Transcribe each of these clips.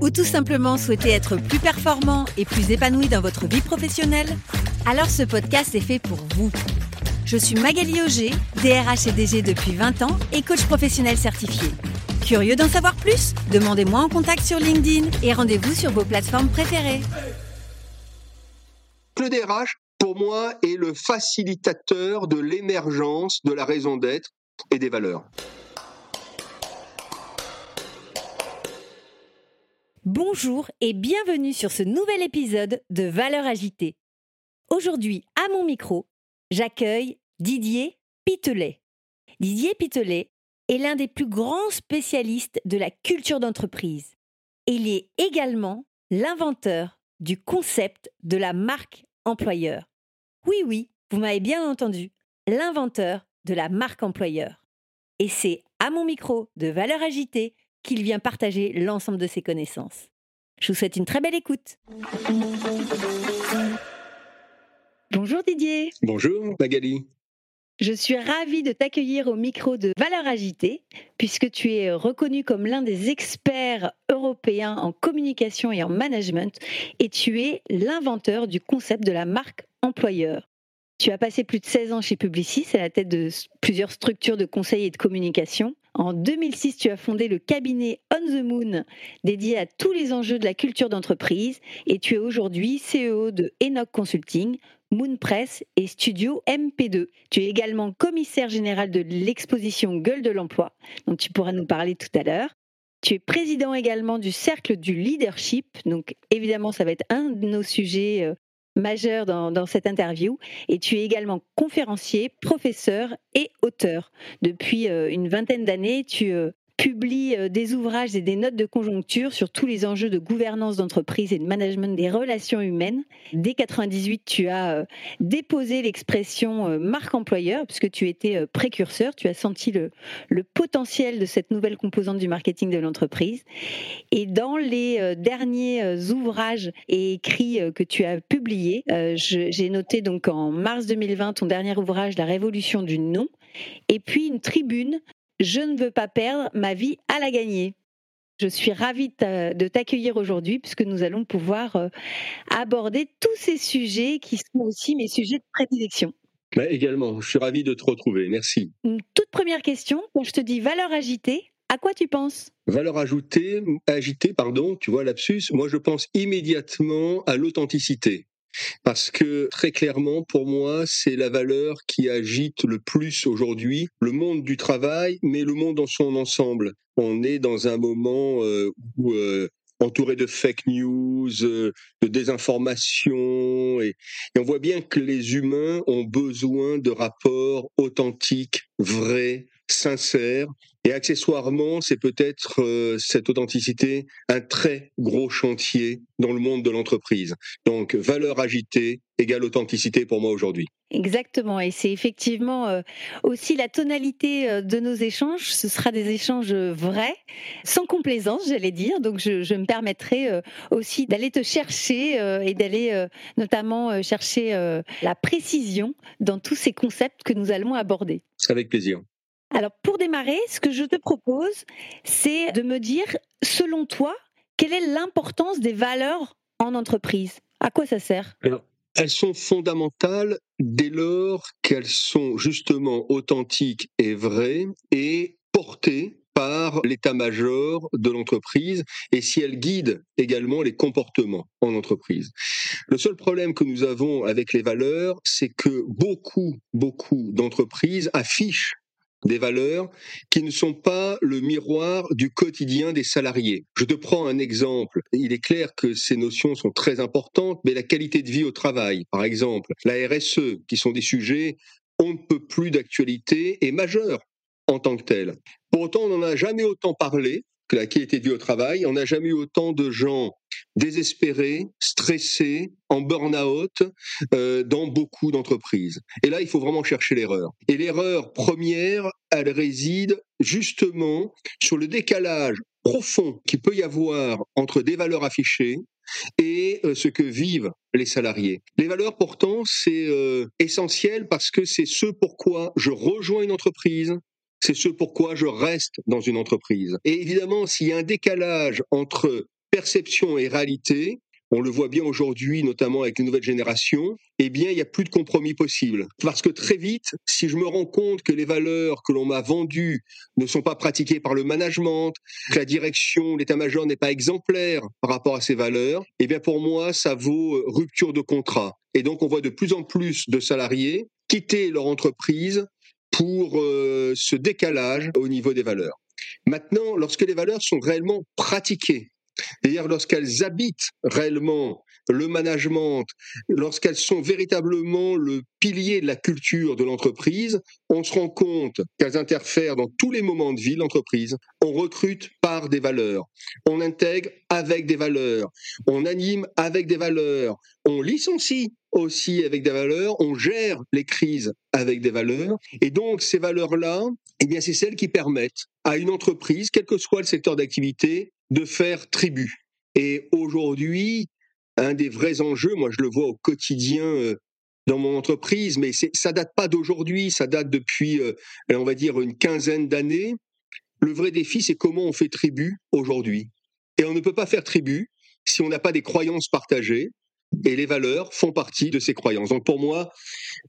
ou tout simplement souhaitez être plus performant et plus épanoui dans votre vie professionnelle Alors ce podcast est fait pour vous. Je suis Magali Auger, DRH et DG depuis 20 ans et coach professionnel certifié. Curieux d'en savoir plus? Demandez-moi en contact sur LinkedIn et rendez-vous sur vos plateformes préférées. Le DRH, pour moi, est le facilitateur de l'émergence de la raison d'être et des valeurs. Bonjour et bienvenue sur ce nouvel épisode de Valeurs agitées. Aujourd'hui, à mon micro, j'accueille Didier Pitelet. Didier Pitelet est l'un des plus grands spécialistes de la culture d'entreprise. Il est également l'inventeur du concept de la marque employeur. Oui, oui, vous m'avez bien entendu, l'inventeur de la marque employeur. Et c'est à mon micro de Valeurs agitées qu'il vient partager l'ensemble de ses connaissances. Je vous souhaite une très belle écoute. Bonjour Didier. Bonjour Magali. Je suis ravie de t'accueillir au micro de Valeurs Agitées, puisque tu es reconnu comme l'un des experts européens en communication et en management, et tu es l'inventeur du concept de la marque employeur. Tu as passé plus de 16 ans chez Publicis, à la tête de plusieurs structures de conseil et de communication. En 2006, tu as fondé le cabinet On the Moon, dédié à tous les enjeux de la culture d'entreprise, et tu es aujourd'hui CEO de Enoch Consulting, Moon Press et Studio MP2. Tu es également commissaire général de l'exposition Gueule de l'emploi, dont tu pourras nous parler tout à l'heure. Tu es président également du Cercle du Leadership, donc évidemment ça va être un de nos sujets euh, majeurs dans, cette interview. Et tu es également conférencier, professeur et auteur. Depuis euh, une vingtaine d'années, tu euh, publies des ouvrages et des notes de conjoncture sur tous les enjeux de gouvernance d'entreprise et de management des relations humaines. Dès 98, tu as déposé l'expression marque employeur puisque tu étais précurseur, tu as senti le, le, potentiel de cette nouvelle composante du marketing de l'entreprise. Et dans les derniers ouvrages et écrits que tu as publiés, j'ai noté donc en mars 2020 ton dernier ouvrage La révolution du nom et puis une tribune je ne veux pas perdre ma vie à la gagner. Je suis ravie de t'accueillir aujourd'hui puisque nous allons pouvoir euh, aborder tous ces sujets qui sont aussi mes sujets de prédilection. Bah, également, je suis ravi de te retrouver. Merci. Une toute première question, quand je te dis valeur agitée, à quoi tu penses? Valeur ajoutée, agitée, pardon, tu vois lapsus. Moi, je pense immédiatement à l'authenticité. Parce que très clairement, pour moi, c'est la valeur qui agite le plus aujourd'hui le monde du travail, mais le monde dans son ensemble. On est dans un moment euh, où euh, entouré de fake news, euh, de désinformation, et, et, on voit bien que les humains ont besoin de rapports authentiques, vrais, sincères, et accessoirement, c'est peut-être euh, cette authenticité un très gros chantier dans le monde de l'entreprise. Donc, valeur agitée égale authenticité pour moi aujourd'hui. Exactement, et c'est effectivement euh, aussi la tonalité euh, de nos échanges. Ce sera des échanges vrais, sans complaisance, j'allais dire. Donc, je, je me permettrai aussi d'aller te chercher et d'aller notamment chercher la précision dans tous ces concepts que nous allons aborder. Avec plaisir. Alors, pour démarrer, ce que je te propose, c'est de me dire, selon toi, quelle est l'importance des valeurs en entreprise? À quoi ça sert? Elles sont fondamentales dès lors qu'elles sont justement authentiques et vraies et portées par l'état-major de l'entreprise et si elles guident également les comportements en entreprise. Le seul problème que nous avons avec les valeurs, c'est que beaucoup, beaucoup d'entreprises affichent des valeurs qui ne sont pas le miroir du quotidien des salariés. Je te prends un exemple. Il est clair que ces notions sont très importantes, mais la qualité de vie au travail, par exemple, la RSE, qui sont des sujets on ne peut plus d'actualité et majeurs en tant que tels. Pour autant, on n'en a jamais autant parlé que la qualité de vie au travail. On n'a jamais eu autant de gens désespérés, stressés, en burn-out euh, dans beaucoup d'entreprises. Et là, il faut vraiment chercher l'erreur. Et l'erreur première, elle réside justement sur le décalage profond qu'il peut y avoir entre des valeurs affichées et euh, ce que vivent les salariés. Les valeurs, pourtant, c'est euh, essentiel parce que c'est ce pourquoi je rejoins une entreprise, c'est ce pourquoi je reste dans une entreprise. Et évidemment, s'il y a un décalage entre perception et réalité, on le voit bien aujourd'hui, notamment avec les nouvelles générations, eh bien, il n'y a plus de compromis possible. Parce que très vite, si je me rends compte que les valeurs que l'on m'a vendues ne sont pas pratiquées par le management, que la direction, l'état-major n'est pas exemplaire par rapport à ces valeurs, eh bien, pour moi, ça vaut rupture de contrat. Et donc, on voit de plus en plus de salariés quitter leur entreprise pour euh, ce décalage au niveau des valeurs. Maintenant, lorsque les valeurs sont réellement pratiquées, c'est-à-dire lorsqu'elles habitent réellement le management, lorsqu'elles sont véritablement le pilier de la culture de l'entreprise, on se rend compte qu'elles interfèrent dans tous les moments de vie de l'entreprise. On recrute par des valeurs, on intègre avec des valeurs, on anime avec des valeurs, on licencie aussi avec des valeurs, on gère les crises avec des valeurs. Et donc, ces valeurs-là, eh bien, c'est celles qui permettent à une entreprise, quel que soit le secteur d'activité, de faire tribu. Et aujourd'hui, un des vrais enjeux, moi je le vois au quotidien euh, dans mon entreprise, mais ça date pas d'aujourd'hui, ça date depuis, euh, on va dire, une quinzaine d'années. Le vrai défi, c'est comment on fait tribu aujourd'hui. Et on ne peut pas faire tribu si on n'a pas des croyances partagées, et les valeurs font partie de ces croyances. Donc pour moi,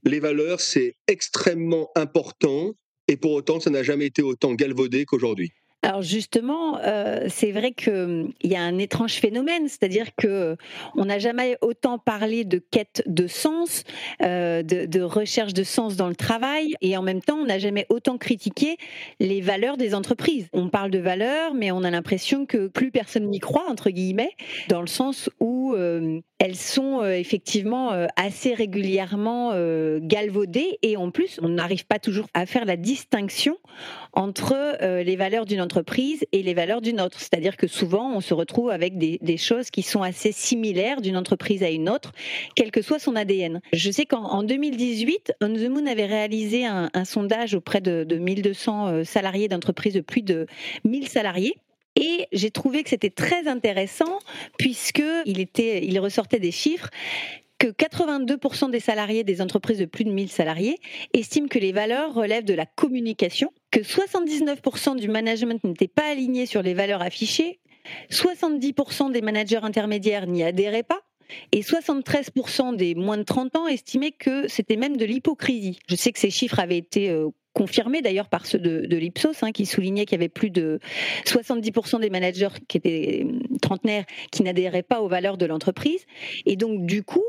les valeurs, c'est extrêmement important, et pour autant, ça n'a jamais été autant galvaudé qu'aujourd'hui. Alors justement, euh, c'est vrai qu'il hum, y a un étrange phénomène, c'est-à-dire que on n'a jamais autant parlé de quête de sens, euh, de, recherche de sens dans le travail, et en même temps, on n'a jamais autant critiqué les valeurs des entreprises. On parle de valeurs, mais on a l'impression que plus personne n'y croit entre guillemets, dans le sens où euh, elles sont effectivement assez régulièrement galvaudées, et en plus, on n'arrive pas toujours à faire la distinction entre les valeurs d'une entreprise et les valeurs d'une autre. C'est-à-dire que souvent, on se retrouve avec des, choses qui sont assez similaires d'une entreprise à une autre, quel que soit son ADN. Je sais qu'en 2018, On the Moon avait réalisé un, sondage auprès de, de 1200 euh, salariés d'entreprises de plus de 1000 salariés. Et j'ai trouvé que c'était très intéressant puisque il était, il ressortait des chiffres que 82% des salariés des entreprises de plus de 1000 salariés estiment que les valeurs relèvent de la communication, que 79% du management n'était pas aligné sur les valeurs affichées, 70% des managers intermédiaires n'y adhéraient pas, et 73% des moins de 30 ans estimaient que c'était même de l'hypocrisie. Je sais que ces chiffres avaient été euh, confirmés d'ailleurs par ceux de, l'Ipsos, hein, qui soulignaient qu'il y avait plus de 70% des managers qui étaient euh, trentenaires qui n'adhéraient pas aux valeurs de l'entreprise. Et donc, du coup,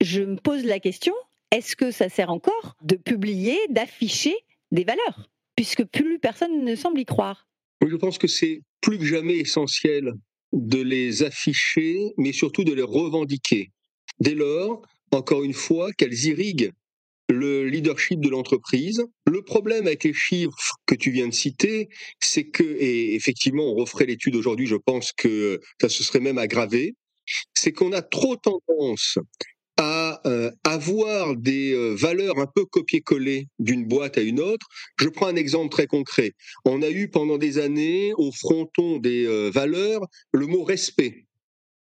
je me pose la question, est-ce que ça sert encore de publier, d'afficher des valeurs? Puisque plus personne ne semble y croire. Je pense que c'est plus que jamais essentiel de les afficher, mais surtout de les revendiquer. Dès lors, encore une fois, qu'elles irriguent le leadership de l'entreprise. Le problème avec les chiffres que tu viens de citer, c'est que, et effectivement, on referait l'étude aujourd'hui, je pense que ça se serait même aggravé, c'est qu'on a trop tendance euh, avoir des euh, valeurs un peu copier-coller d'une boîte à une autre. Je prends un exemple très concret. On a eu pendant des années au fronton des euh, valeurs le mot respect.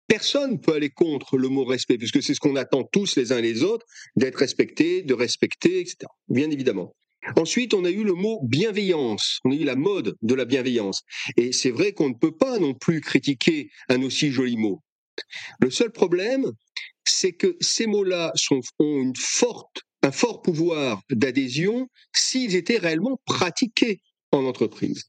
Personne ne peut aller contre le mot respect, puisque c'est ce qu'on attend tous les uns les autres, d'être respecté, de respecter, etc. Bien évidemment. Ensuite, on a eu le mot bienveillance. On a eu la mode de la bienveillance. Et c'est vrai qu'on ne peut pas non plus critiquer un aussi joli mot. Le seul problème, c'est que ces mots-là ont une forte, un fort pouvoir d'adhésion s'ils étaient réellement pratiqués en entreprise.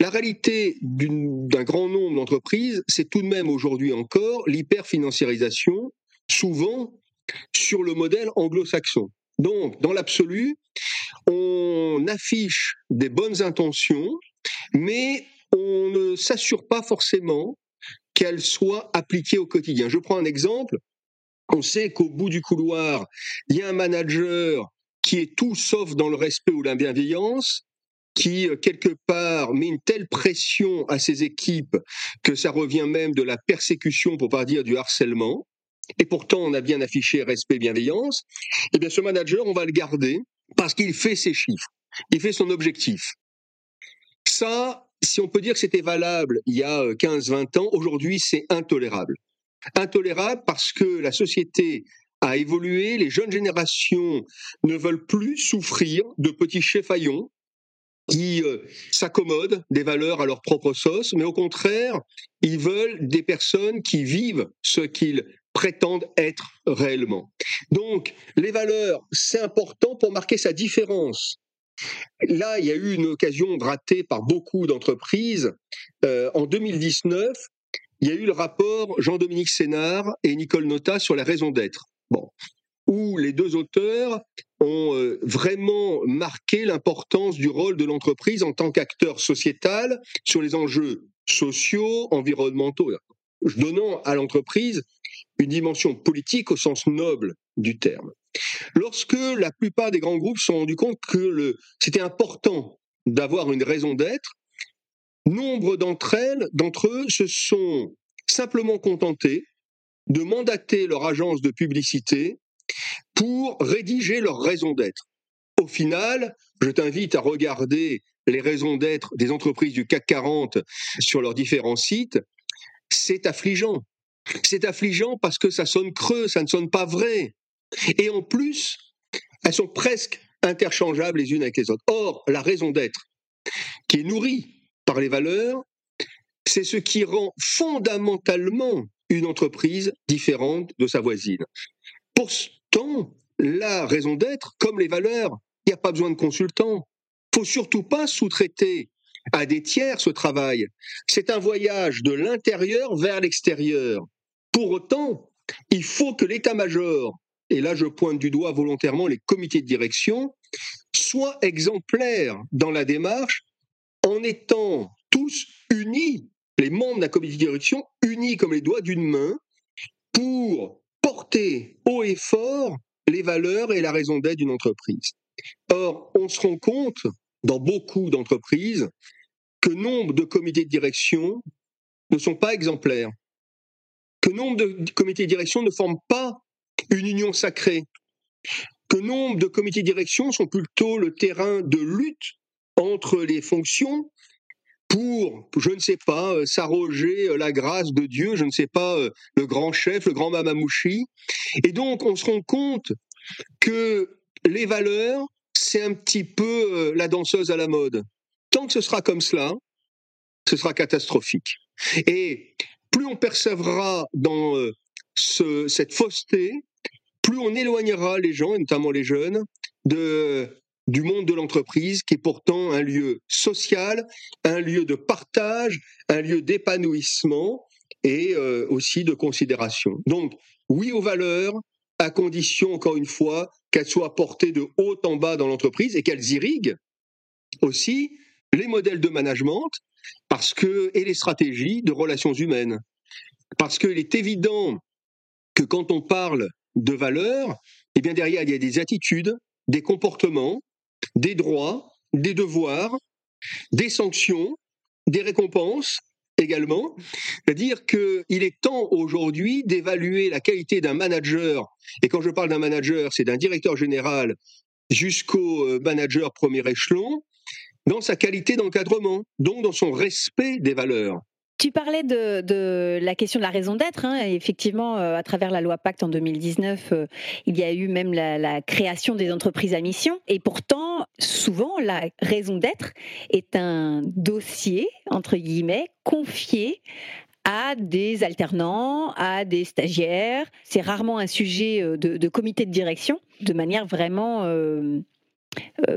La réalité d'un grand nombre d'entreprises, c'est tout de même aujourd'hui encore l'hyperfinanciarisation, souvent sur le modèle anglo-saxon. Donc, dans l'absolu, on affiche des bonnes intentions, mais on ne s'assure pas forcément qu'elles soient appliquées au quotidien. Je prends un exemple. On sait qu'au bout du couloir, il y a un manager qui est tout sauf dans le respect ou la bienveillance, qui, quelque part, met une telle pression à ses équipes que ça revient même de la persécution, pour pas dire du harcèlement, et pourtant on a bien affiché respect, bienveillance, eh bien ce manager, on va le garder parce qu'il fait ses chiffres, il fait son objectif. Ça, si on peut dire que c'était valable il y a 15-20 ans, aujourd'hui c'est intolérable. Intolérable parce que la société a évolué, les jeunes générations ne veulent plus souffrir de petits cheffaillons qui euh, s'accommodent des valeurs à leur propre sauce, mais au contraire, ils veulent des personnes qui vivent ce qu'ils prétendent être réellement. Donc, les valeurs, c'est important pour marquer sa différence. Là, il y a eu une occasion ratée par beaucoup d'entreprises. Euh, en 2019, il y a eu le rapport Jean-Dominique Sénard et Nicole Nota sur la raison d'être. Où les deux auteurs ont euh, vraiment marqué l'importance du rôle de l'entreprise en tant qu'acteur sociétal sur les enjeux sociaux, environnementaux, donnant à l'entreprise une dimension politique au sens noble du terme. Lorsque la plupart des grands groupes se sont rendus compte que c'était important d'avoir une raison d'être, nombre d'entre elles, d'entre eux, se sont simplement contentés de mandater leur agence de publicité pour rédiger leur raison d'être. Au final, je t'invite à regarder les raisons d'être des entreprises du CAC 40 sur leurs différents sites. C'est affligeant. C'est affligeant parce que ça sonne creux, ça ne sonne pas vrai. Et en plus, elles sont presque interchangeables les unes avec les autres. Or, la raison d'être, qui est nourrie par les valeurs, c'est ce qui rend fondamentalement une entreprise différente de sa voisine. Pourtant, la raison d'être, comme les valeurs, il n'y a pas besoin de consultants. Il faut surtout pas sous-traiter à des tiers ce travail. C'est un voyage de l'intérieur vers l'extérieur. Pour autant, il faut que l'état-major, et là je pointe du doigt volontairement les comités de direction, soient exemplaires dans la démarche en étant tous unis les membres d'un comité de direction unis comme les doigts d'une main pour porter haut et fort les valeurs et la raison d'être d'une entreprise. Or, on se rend compte dans beaucoup d'entreprises que nombre de comités de direction ne sont pas exemplaires, que nombre de comités de direction ne forment pas une union sacrée, que nombre de comités de direction sont plutôt le terrain de lutte entre les fonctions pour, je ne sais pas, euh, s'arroger euh, la grâce de Dieu, je ne sais pas, euh, le grand chef, le grand mamamouchi. Et donc, on se rend compte que les valeurs, c'est un petit peu la danseuse à la mode. Tant que ce sera comme cela, ce sera catastrophique. Et plus on percevra dans ce, cette fausseté, plus on éloignera les gens, et notamment les jeunes, de du monde de l'entreprise, qui est pourtant un lieu social, un lieu de partage, un lieu d'épanouissement et euh, aussi de considération. Donc, oui aux valeurs, à condition, encore une fois, qu'elles soient portées de haut en bas dans l'entreprise et qu'elles irriguent aussi les modèles de management parce que, et les stratégies de relations humaines. Parce qu'il est évident que quand on parle de valeurs, eh bien derrière, il y a des attitudes, des comportements, des droits, des devoirs, des sanctions, des récompenses également. C'est-à-dire qu'il est temps aujourd'hui d'évaluer la qualité d'un manager, et quand je parle d'un manager, c'est d'un directeur général jusqu'au euh, manager premier échelon, dans sa qualité d'encadrement, donc dans son respect des valeurs. Tu parlais de, la question de la raison d'être. Hein, effectivement, euh, à travers la loi Pacte en 2019, euh, il y a eu même la, création des entreprises à mission. Et pourtant, souvent, la raison d'être est un dossier, entre guillemets, confié à des alternants, à des stagiaires. C'est rarement un sujet euh, de, comité de direction, de manière vraiment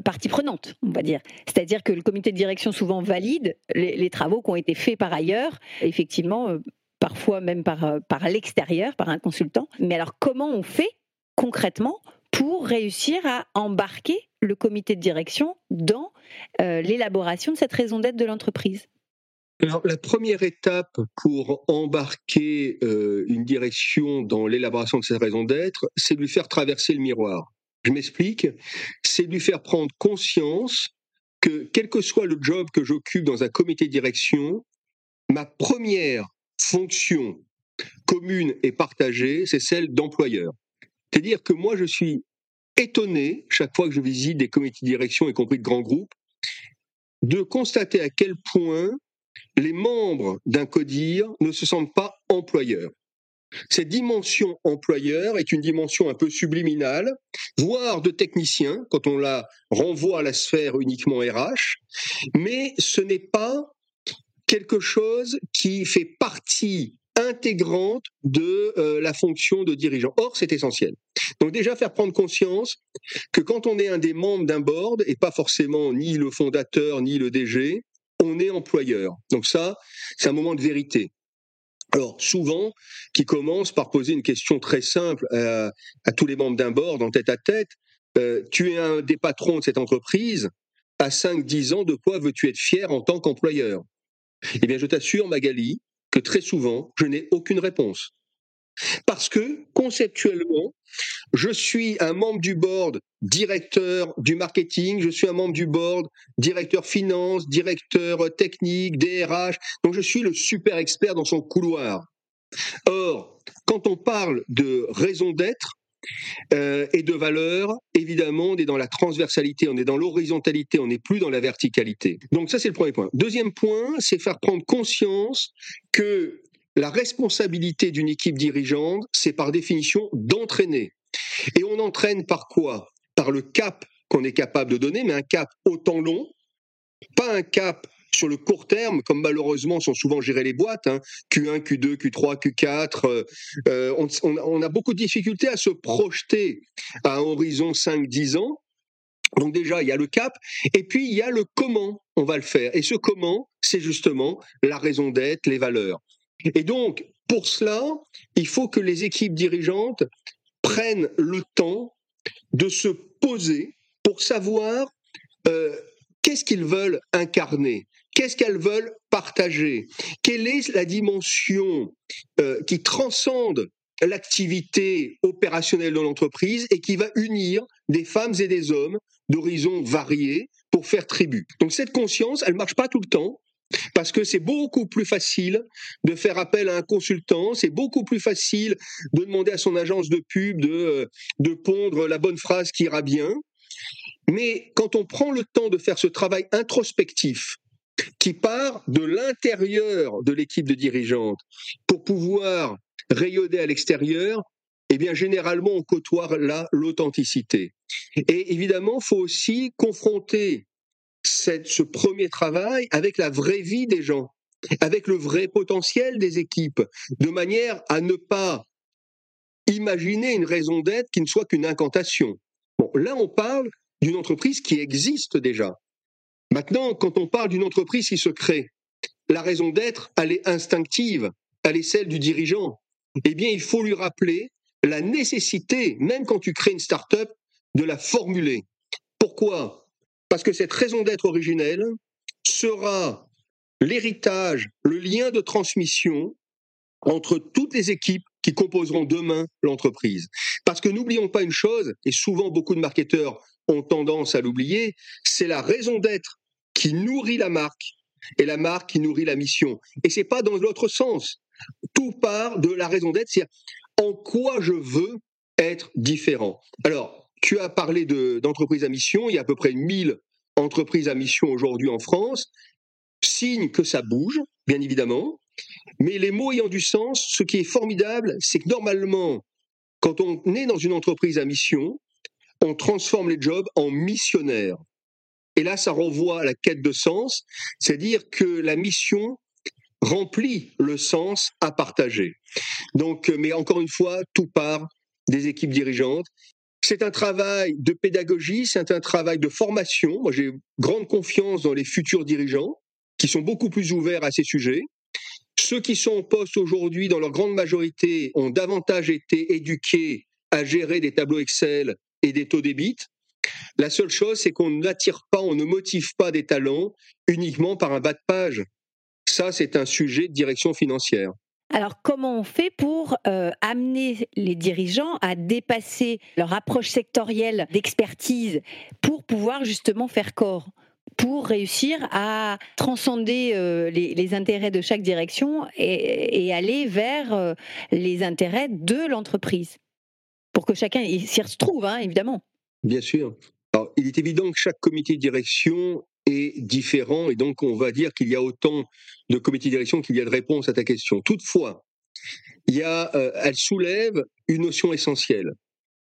partie prenante, on va dire. C'est-à-dire que le comité de direction souvent valide les, travaux qui ont été faits par ailleurs, effectivement, euh, parfois même par, euh, par l'extérieur, par un consultant. Mais alors, comment on fait concrètement pour réussir à embarquer le comité de direction dans l'élaboration de cette raison d'être de l'entreprise? Alors, la première étape pour embarquer une direction dans l'élaboration de cette raison d'être, c'est de lui faire traverser le miroir. Je m'explique, c'est lui faire prendre conscience que quel que soit le job que j'occupe dans un comité de direction, ma première fonction commune et partagée, c'est celle d'employeur. C'est-à-dire que moi, je suis étonné, chaque fois que je visite des comités de direction, y compris de grands groupes, de constater à quel point les membres d'un CODIR ne se sentent pas employeurs. Cette dimension employeur est une dimension un peu subliminale, voire de technicien, quand on la renvoie à la sphère uniquement RH, mais ce n'est pas quelque chose qui fait partie intégrante de euh, la fonction de dirigeant. Or, c'est essentiel. Donc déjà, faire prendre conscience que quand on est un des membres d'un board, et pas forcément ni le fondateur, ni le DG, on est employeur. Donc ça, c'est un moment de vérité. Alors souvent, qui commence par poser une question très simple à, tous les membres d'un board en tête à tête. Euh, tu es un des patrons de cette entreprise. À 5-10 ans, de quoi veux-tu être fier en tant qu'employeur? Eh bien, je t'assure, Magali, que très souvent, je n'ai aucune réponse. Parce que, conceptuellement, je suis un membre du board directeur du marketing, je suis un membre du board directeur finance, directeur technique, DRH, donc je suis le super expert dans son couloir. Or, quand on parle de raison d'être, euh, et de valeur, évidemment, on est dans la transversalité, on est dans l'horizontalité, on n'est plus dans la verticalité. Donc ça, c'est le premier point. Deuxième point, c'est faire prendre conscience que la responsabilité d'une équipe dirigeante, c'est par définition d'entraîner. Et on entraîne par quoi? Par le cap qu'on est capable de donner, mais un cap au temps long, pas un cap sur le court terme, comme malheureusement sont souvent gérées les boîtes, Q1, Q2, Q3, Q4, on, a beaucoup de difficultés à se projeter à un horizon 5-10 ans. Donc déjà, il y a le cap, et puis il y a le comment on va le faire. Et ce comment, c'est justement la raison d'être, les valeurs. Et donc, pour cela, il faut que les équipes dirigeantes prennent le temps de se poser pour savoir euh, qu'est-ce qu'ils veulent incarner, qu'est-ce qu'elles veulent partager, quelle est la dimension euh, qui transcende l'activité opérationnelle de l'entreprise et qui va unir des femmes et des hommes d'horizons variés pour faire tribu. Donc cette conscience, elle marche pas tout le temps, parce que c'est beaucoup plus facile de faire appel à un consultant, c'est beaucoup plus facile de demander à son agence de pub de, euh, de pondre la bonne phrase qui ira bien. Mais quand on prend le temps de faire ce travail introspectif, qui part de l'intérieur de l'équipe de dirigeante pour pouvoir rayonner à l'extérieur, eh bien, généralement, on côtoie là l'authenticité. Et évidemment, il faut aussi confronter ce premier travail avec la vraie vie des gens, avec le vrai potentiel des équipes, de manière à ne pas imaginer une raison d'être qui ne soit qu'une incantation. Bon, là, on parle d'une entreprise qui existe déjà. Maintenant, quand on parle d'une entreprise qui se crée, la raison d'être, elle est instinctive, elle est celle du dirigeant. Eh bien, il faut lui rappeler la nécessité, même quand tu crées une start-up, de la formuler. Pourquoi? Parce que cette raison d'être originelle sera l'héritage, le lien de transmission entre toutes les équipes qui composeront demain l'entreprise. Parce que n'oublions pas une chose, et souvent beaucoup de marketeurs ont tendance à l'oublier, c'est la raison d'être qui nourrit la marque et la marque qui nourrit la mission. Et c'est pas dans l'autre sens. Tout part de la raison d'être, c'est en quoi je veux être différent. Alors, tu as parlé d'entreprises à mission, il y a à peu près 1000 entreprises à mission aujourd'hui en France, signe que ça bouge, bien évidemment, mais les mots ayant du sens, ce qui est formidable, c'est que normalement, quand on est dans une entreprise à mission, on transforme les jobs en missionnaires. Et là, ça renvoie à la quête de sens, c'est-à-dire que la mission remplit le sens à partager. Donc, mais encore une fois, tout part des équipes dirigeantes c'est un travail de pédagogie, c'est un travail de formation. Moi, j'ai grande confiance dans les futurs dirigeants qui sont beaucoup plus ouverts à ces sujets. Ceux qui sont en poste aujourd'hui, dans leur grande majorité, ont davantage été éduqués à gérer des tableaux Excel et des taux débit. La seule chose, c'est qu'on n'attire pas, on ne motive pas des talents uniquement par un bas de page. Ça, c'est un sujet de direction financière. Alors, comment on fait pour euh, amener les dirigeants à dépasser leur approche sectorielle d'expertise pour pouvoir justement faire corps pour réussir à transcender euh, les, intérêts de chaque direction et, aller vers euh, les intérêts de l'entreprise, pour que chacun s'y retrouve, hein, évidemment. Bien sûr. Alors, il est évident que chaque comité de direction est différent et donc on va dire qu'il y a autant de comités de direction qu'il y a de réponses à ta question. Toutefois, il y a, euh, elle soulève une notion essentielle.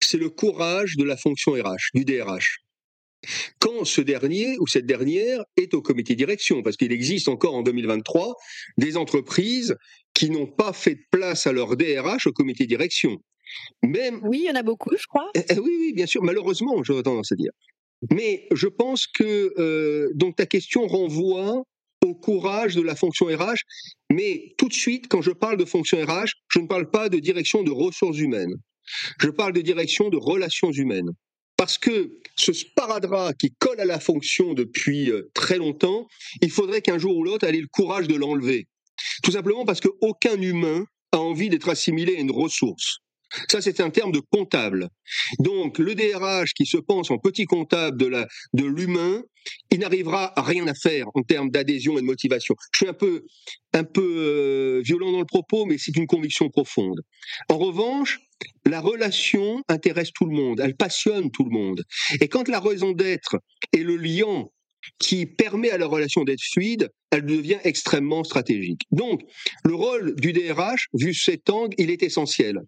C'est le courage de la fonction RH, du DRH quand ce dernier ou cette dernière est au comité de direction, parce qu'il existe encore en 2023 des entreprises qui n'ont pas fait de place à leur DRH au comité de direction. Même... Oui, il y en a beaucoup, je crois. Eh, eh oui, oui, bien sûr, malheureusement, j'aurais tendance à dire. Mais je pense que euh, donc ta question renvoie au courage de la fonction RH. Mais tout de suite, quand je parle de fonction RH, je ne parle pas de direction de ressources humaines. Je parle de direction de relations humaines. Parce que ce sparadrap qui colle à la fonction depuis euh, très longtemps, il faudrait qu'un jour ou l'autre, elle ait le courage de l'enlever. Tout simplement parce qu'aucun humain a envie d'être assimilé à une ressource. Ça, c'est un terme de comptable. Donc, le DRH qui se pense en petit comptable de la, de l'humain, il n'arrivera à rien à faire en termes d'adhésion et de motivation. Je suis un peu, un peu euh, violent dans le propos, mais c'est une conviction profonde. En revanche, la relation intéresse tout le monde, elle passionne tout le monde. Et quand la raison d'être est le lien qui permet à la relation d'être fluide, elle devient extrêmement stratégique. Donc, le rôle du DRH, vu cet angle, il est essentiel.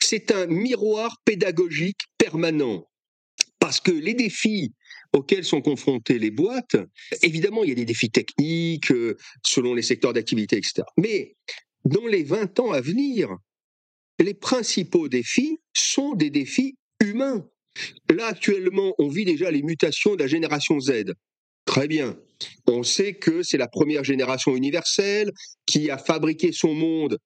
C'est un miroir pédagogique permanent. Parce que les défis auxquels sont confrontées les boîtes, évidemment, il y a des défis techniques euh, selon les secteurs d'activité, etc. Mais dans les 20 ans à venir, les principaux défis sont des défis humains. Là, actuellement, on vit déjà les mutations de la génération Z. Très bien. On sait que c'est la première génération universelle qui a fabriqué son monde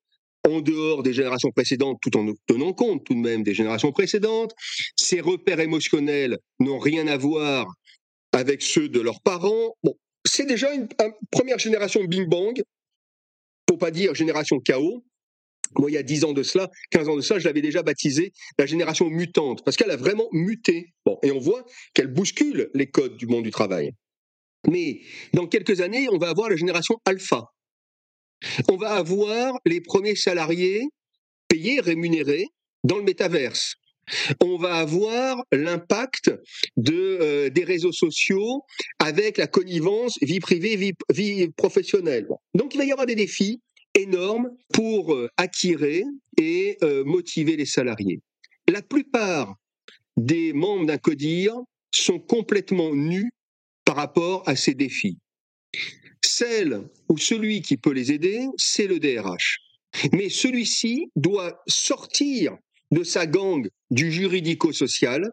en dehors des générations précédentes, tout en tenant compte tout de même des générations précédentes. Ses repères émotionnels n'ont rien à voir avec ceux de leurs parents. Bon, c'est déjà une, première génération Bing Bang, pour pas dire génération chaos. Moi, il y a 10 ans de cela, 15 ans de cela, je l'avais déjà baptisé la génération mutante, parce qu'elle a vraiment muté. Bon, et on voit qu'elle bouscule les codes du monde du travail. Mais dans quelques années, on va avoir la génération alpha. On va avoir les premiers salariés payés, rémunérés dans le métaverse. On va avoir l'impact euh, des réseaux sociaux avec la connivence vie privée, vie, vie professionnelle. Donc il va y avoir des défis énormes pour euh, attirer et euh, motiver les salariés. La plupart des membres d'un CODIR sont complètement nus par rapport à ces défis. Celle ou celui qui peut les aider, c'est le DRH. Mais celui-ci doit sortir de sa gangue du juridico-social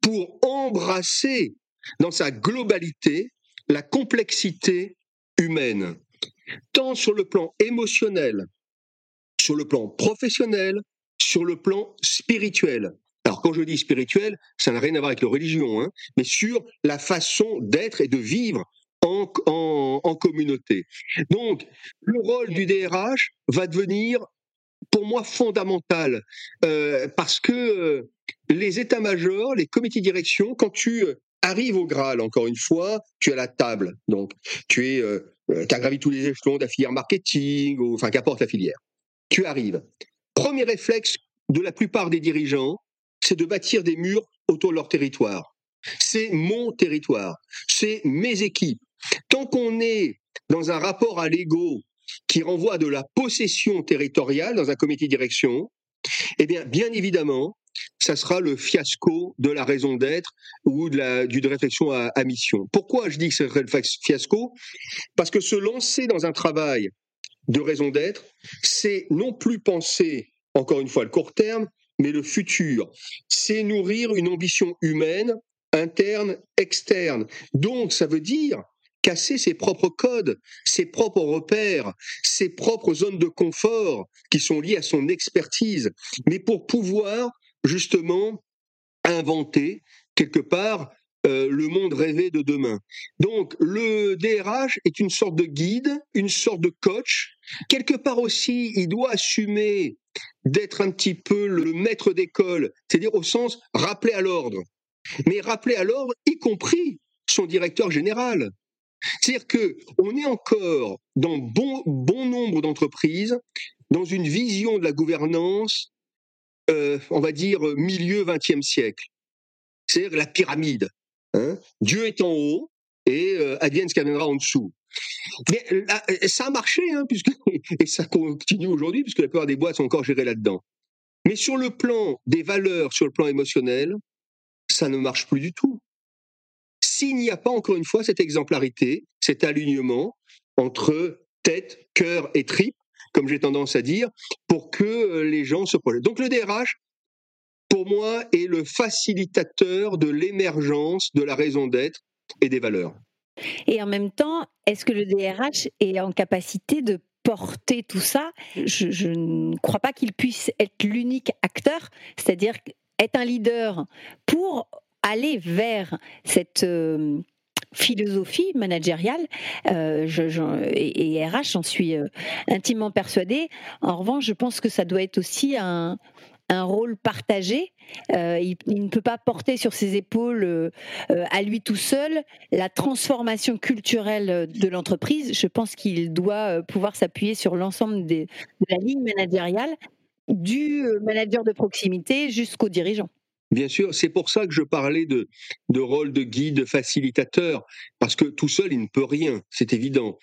pour embrasser dans sa globalité la complexité humaine, tant sur le plan émotionnel, sur le plan professionnel, sur le plan spirituel. Alors quand je dis spirituel, ça n'a rien à voir avec la religion, hein, mais sur la façon d'être et de vivre en, en, communauté. Donc le rôle du DRH va devenir pour moi fondamental euh, parce que euh, les états-majors, les comités de direction, quand tu euh, arrives au Graal, encore une fois, tu es à la table. Donc tu es, as gravi tous les échelons de la filière marketing, ou, enfin qu'importe la filière. Tu arrives. Premier réflexe de la plupart des dirigeants, c'est de bâtir des murs autour de leur territoire. C'est mon territoire, c'est mes équipes. Tant qu'on est dans un rapport à l'ego qui renvoie de la possession territoriale dans un comité de direction, eh bien, bien évidemment, ça sera le fiasco de la raison d'être ou de la d'une réflexion à, à, mission. Pourquoi je dis que c'est le fiasco? Parce que se lancer dans un travail de raison d'être, c'est non plus penser, encore une fois, le court terme, mais le futur. C'est nourrir une ambition humaine, interne, externe. Donc, ça veut dire casser ses propres codes, ses propres repères, ses propres zones de confort qui sont liées à son expertise, mais pour pouvoir justement inventer quelque part euh, le monde rêvé de demain. Donc le DRH est une sorte de guide, une sorte de coach. Quelque part aussi, il doit assumer d'être un petit peu le maître d'école, c'est-à-dire au sens rappeler à l'ordre. Mais rappeler à l'ordre, y compris son directeur général. C'est-à-dire que on est encore dans bon, bon nombre d'entreprises dans une vision de la gouvernance, euh, on va dire milieu XXe siècle. C'est-à-dire la pyramide. Hein. Dieu est en haut et euh, advienne ce en dessous. Mais ça a marché, hein, puisque, et ça continue aujourd'hui, puisque la plupart des boîtes sont encore gérées là-dedans. Mais sur le plan des valeurs, sur le plan émotionnel, ça ne marche plus du tout. S'il n'y a pas, encore une fois, cette exemplarité, cet alignement entre tête, cœur et tripe, comme j'ai tendance à dire, pour que euh, les gens se projettent. Donc le DRH, pour moi, est le facilitateur de l'émergence de la raison d'être et des valeurs. Et en même temps, est-ce que le DRH est en capacité de porter tout ça? Je, ne crois pas qu'il puisse être l'unique acteur, c'est-à-dire être un leader pour aller vers cette euh, philosophie managériale euh, et, RH, j'en suis euh, intimement persuadée. En revanche, je pense que ça doit être aussi un, un rôle partagé. Euh, il, ne peut pas porter sur ses épaules euh, euh, à lui tout seul la transformation culturelle de l'entreprise. Je pense qu'il doit pouvoir s'appuyer sur l'ensemble de la ligne managériale, du manager de proximité jusqu'au dirigeant. Bien sûr, c'est pour ça que je parlais de, de rôle de guide, de facilitateur, parce que tout seul, il ne peut rien, c'est évident.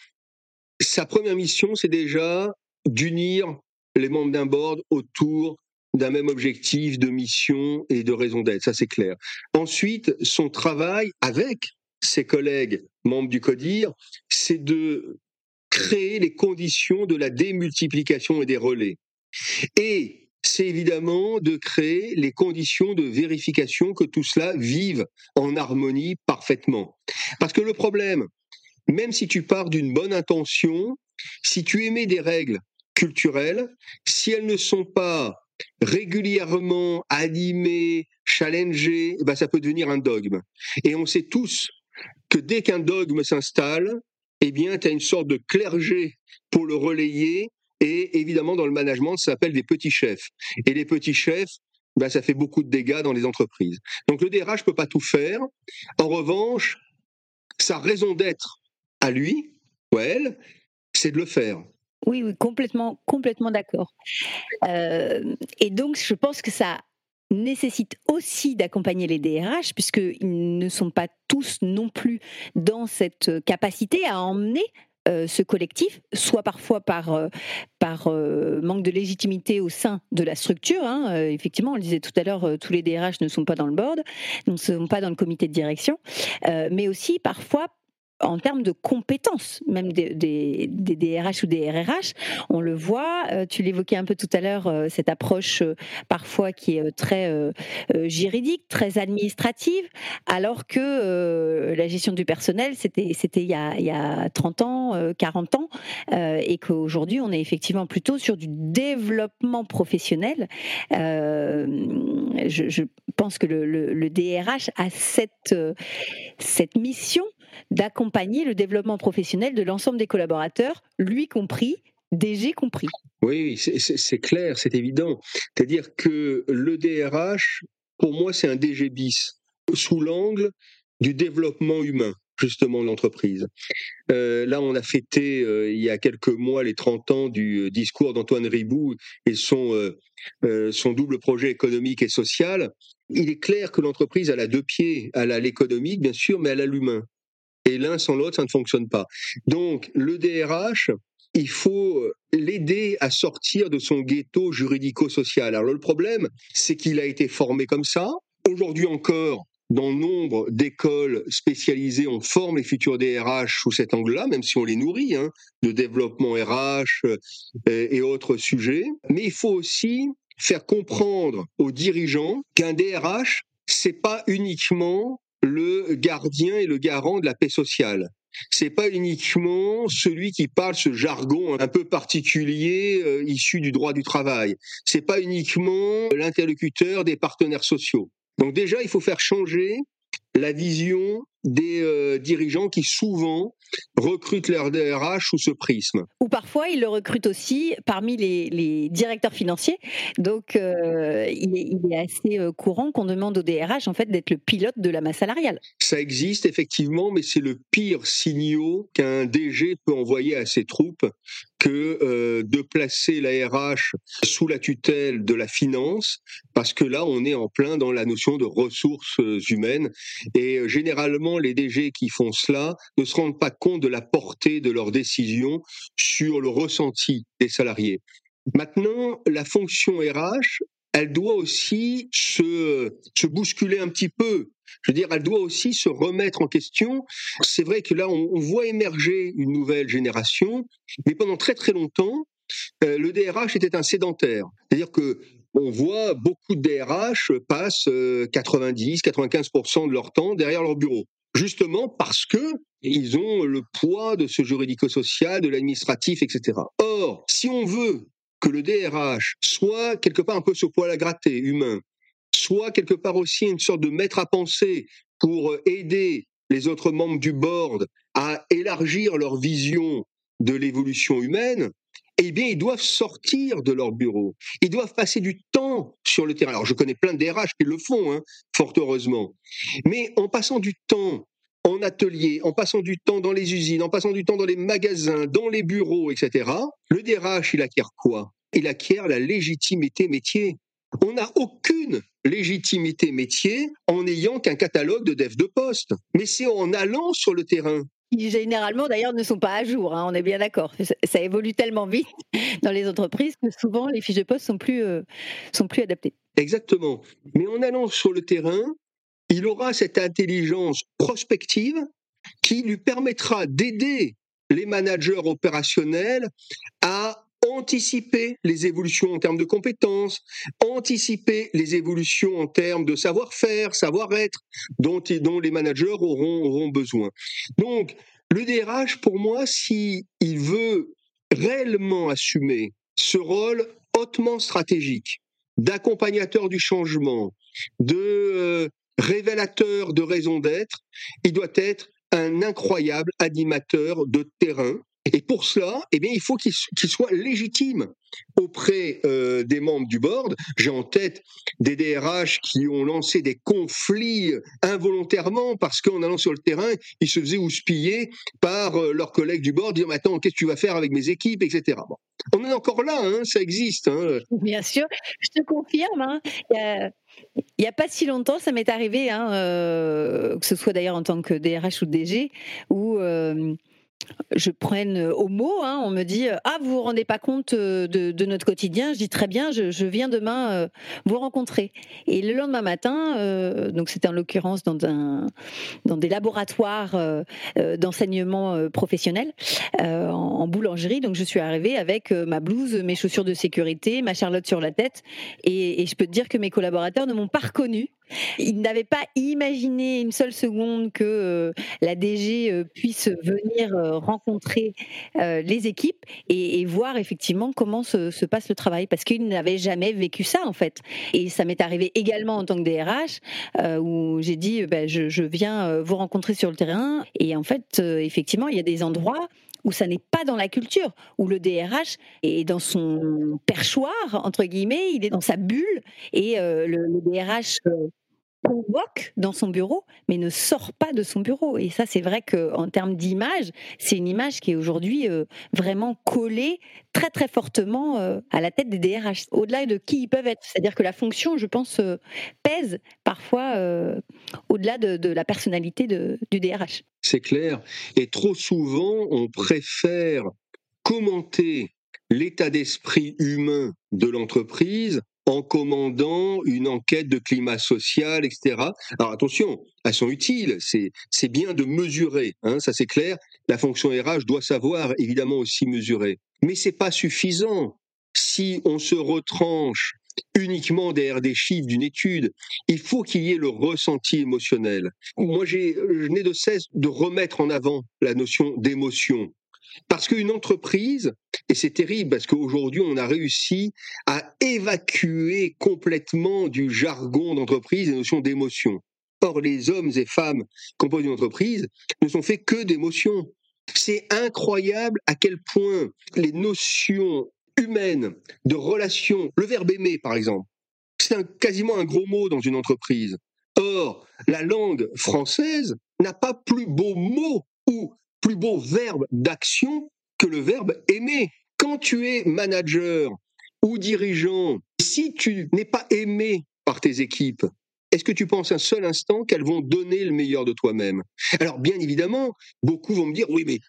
Sa première mission, c'est déjà d'unir les membres d'un board autour d'un même objectif de mission et de raison d'être, ça c'est clair. Ensuite, son travail avec ses collègues membres du CODIR, c'est de créer les conditions de la démultiplication et des relais. Et c'est évidemment de créer les conditions de vérification que tout cela vive en harmonie parfaitement. Parce que le problème, même si tu pars d'une bonne intention, si tu émets des règles culturelles, si elles ne sont pas régulièrement animé, challengé, eh ben ça peut devenir un dogme. Et on sait tous que dès qu'un dogme s'installe, eh bien, tu as une sorte de clergé pour le relayer. Et évidemment, dans le management, ça s'appelle des petits chefs. Et les petits chefs, ben, ça fait beaucoup de dégâts dans les entreprises. Donc le DRH peut pas tout faire. En revanche, sa raison d'être à lui ou elle, c'est de le faire. Oui, oui, complètement, complètement d'accord. Euh, et donc, je pense que ça nécessite aussi d'accompagner les DRH, puisqu'ils ne sont pas tous non plus dans cette capacité à emmener euh, ce collectif, soit parfois par, euh, par manque de légitimité au sein de la structure. Hein, effectivement, on le disait tout à l'heure, tous les DRH ne sont pas dans le board, ne sont pas dans le comité de direction, mais aussi parfois en termes de compétences, même des, DRH ou des RRH. On le voit, euh, tu l'évoquais un peu tout à l'heure, euh, cette approche euh, parfois qui est très juridique, très administrative, alors que la gestion du personnel, c'était il, y a, il y a 30 ans, 40 ans, et qu'aujourd'hui, on est effectivement plutôt sur du développement professionnel. Je, pense que le, le, le DRH a cette, cette mission d'accompagner le développement professionnel de l'ensemble des collaborateurs, lui compris, DG compris. Oui, c'est clair, c'est évident. C'est-à-dire que le DRH, pour moi, c'est un DG bis, sous l'angle du développement humain justement de l'entreprise. Euh, là, on a fêté euh, il y a quelques mois les 30 ans du euh, discours d'Antoine Ribou et son, son double projet économique et social. Il est clair que l'entreprise, elle a deux pieds. Elle a l'économique, bien sûr, mais elle a l'humain et l'un sans l'autre, ça ne fonctionne pas. Donc, le DRH, il faut l'aider à sortir de son ghetto juridico-social. Alors, le problème, c'est qu'il a été formé comme ça. Aujourd'hui encore, dans nombre d'écoles spécialisées, on forme les futurs DRH sous cet angle-là, même si on les nourrit, hein, de développement RH euh, et autres sujets. Mais il faut aussi faire comprendre aux dirigeants qu'un DRH, c'est pas uniquement le gardien et le garant de la paix sociale. C'est pas uniquement celui qui parle ce jargon un peu particulier euh, issu du droit du travail. C'est pas uniquement l'interlocuteur des partenaires sociaux. Donc déjà, il faut faire changer la vision des euh, dirigeants qui souvent recrutent leur DRH sous ce prisme. Ou parfois, ils le recrutent aussi parmi les, directeurs financiers. Donc, euh, il, est, assez euh, courant qu'on demande au DRH en fait d'être le pilote de la masse salariale. Ça existe effectivement, mais c'est le pire signal qu'un DG peut envoyer à ses troupes que euh, de placer la RH sous la tutelle de la finance, parce que là, on est en plein dans la notion de ressources humaines. Et euh, les DG qui font cela ne se rendent pas compte de la portée de leurs décisions sur le ressenti des salariés. Maintenant, la fonction RH, elle doit aussi se, se bousculer un petit peu. Je veux dire, elle doit aussi se remettre en question. C'est vrai que là, on, voit émerger une nouvelle génération, mais pendant très très longtemps, euh, le DRH était un sédentaire. C'est-à-dire que on voit beaucoup de DRH passent 90-95% euh, de leur temps derrière leur bureau, justement parce que ils ont le poids de ce juridico-social, de l'administratif, etc. Or, si on veut que le DRH soit quelque part un peu ce poil à gratter humain, soit quelque part aussi une sorte de maître à penser pour euh, aider les autres membres du board à élargir leur vision de l'évolution humaine, eh bien, ils doivent sortir de leur bureau. Ils doivent passer du temps sur le terrain. Alors, je connais plein de DRH qui le font, hein, fort heureusement. Mais en passant du temps en atelier, en passant du temps dans les usines, en passant du temps dans les magasins, dans les bureaux, etc., le DRH, il acquiert quoi? Il acquiert la légitimité métier. On n'a aucune légitimité métier en n'ayant qu'un catalogue de dev de poste. Mais c'est en allant sur le terrain. Qui généralement d'ailleurs ne sont pas à jour, hein, on est bien d'accord. Ça évolue tellement vite dans les entreprises que souvent les fiches de poste sont plus, euh, sont plus adaptées. Exactement. Mais en allant sur le terrain, il aura cette intelligence prospective qui lui permettra d'aider les managers opérationnels à anticiper les évolutions en termes de compétences, anticiper les évolutions en termes de savoir-faire, savoir-être dont, les managers auront, besoin. Donc, le DRH, pour moi, s'il veut réellement assumer ce rôle hautement stratégique d'accompagnateur du changement, de euh, révélateur de raison d'être, il doit être un incroyable animateur de terrain. Et pour cela, eh bien, il faut qu'il soit légitime auprès euh, des membres du board. J'ai en tête des DRH qui ont lancé des conflits involontairement parce qu'en allant sur le terrain, ils se faisaient houspiller par euh, leurs collègues du board, dire mais attends, qu'est-ce que tu vas faire avec mes équipes, etc. On est encore là, hein, ça existe. Hein. Bien sûr, je te confirme. Hein. Il n'y a, pas si longtemps, ça m'est arrivé, euh, que ce soit d'ailleurs en tant que DRH ou DG, où je prenne euh, au mot. Hein, on me dit euh, ah vous vous rendez pas compte euh, de, notre quotidien? Je dis très bien, je, viens demain vous rencontrer. Et le lendemain matin, donc c'était en l'occurrence dans des laboratoires d'enseignement professionnel en, boulangerie. Donc je suis arrivée avec ma blouse, mes chaussures de sécurité, ma charlotte sur la tête. Et, et je peux te dire que mes collaborateurs ne m'ont pas reconnue il n'avait pas imaginé une seule seconde que euh, la DG euh, puisse venir euh, rencontrer les équipes et, voir effectivement comment se, passe le travail, parce qu'il n'avait jamais vécu ça en fait. Et ça m'est arrivé également en tant que DRH, où j'ai dit, bah, je, viens vous rencontrer sur le terrain, et en fait, effectivement, il y a des endroits où ça n'est pas dans la culture, où le DRH est dans son perchoir, entre guillemets, il est dans sa bulle, et le, DRH convoque dans son bureau, mais ne sort pas de son bureau. Et ça, c'est vrai qu'en termes d'image, c'est une image qui est aujourd'hui euh, vraiment collée très très fortement euh, à la tête des DRH, au-delà de qui ils peuvent être. C'est-à-dire que la fonction, je pense, euh, pèse parfois au-delà de, la personnalité du DRH. C'est clair. Et trop souvent, on préfère commenter l'état d'esprit humain de l'entreprise en commandant une enquête de climat social, etc. Alors attention, elles sont utiles, c'est bien de mesurer, hein, ça c'est clair. La fonction RH doit savoir évidemment aussi mesurer. Mais c'est pas suffisant. Si on se retranche uniquement derrière des chiffres d'une étude. Il faut qu'il y ait le ressenti émotionnel. Moi, je n'ai de cesse de remettre en avant la notion d'émotion. Parce qu'une entreprise, et c'est terrible parce qu'aujourd'hui on a réussi à évacuer complètement du jargon d'entreprise les notions d'émotion. Or, les hommes et femmes qui composent une entreprise ne sont faits que d'émotions. C'est incroyable à quel point les notions humaines de relations, le verbe aimer par exemple, c'est quasiment un gros mot dans une entreprise. Or, la langue française n'a pas plus beau mot ou plus beau verbe d'action que le verbe aimer. Quand tu es manager ou dirigeant, si tu n'es pas aimé par tes équipes, est-ce que tu penses un seul instant qu'elles vont donner le meilleur de toi-même? Alors bien évidemment, beaucoup vont me dire oui mais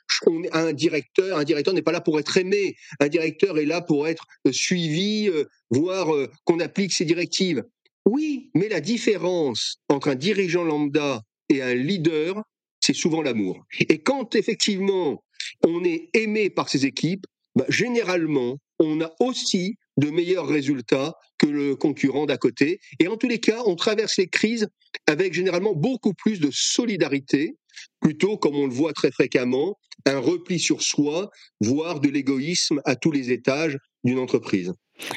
un directeur, un directeur n'est pas là pour être aimé, un directeur est là pour être euh, suivi, euh, voire euh, qu'on applique ses directives. Oui, mais la différence entre un dirigeant lambda et un leader, c'est souvent l'amour. Et quand effectivement on est aimé par ses équipes, bah, généralement on a aussi de meilleurs résultats que le concurrent d'à côté. Et en tous les cas, on traverse les crises avec généralement beaucoup plus de solidarité, plutôt, comme on le voit très fréquemment, un repli sur soi, voire de l'égoïsme à tous les étages d'une entreprise.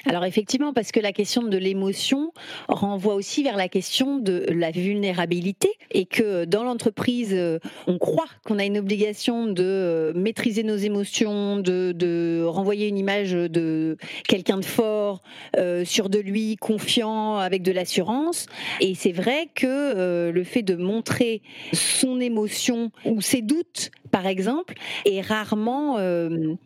Alors effectivement, parce que la question de l'émotion renvoie aussi vers la question de la vulnérabilité et que dans l'entreprise, euh, on croit qu'on a une obligation de euh, maîtriser nos émotions, de, renvoyer une image de quelqu'un de fort, euh, sûr de lui, confiant, avec de l'assurance. Et c'est vrai que le fait de montrer son émotion ou ses doutes, par exemple, est rarement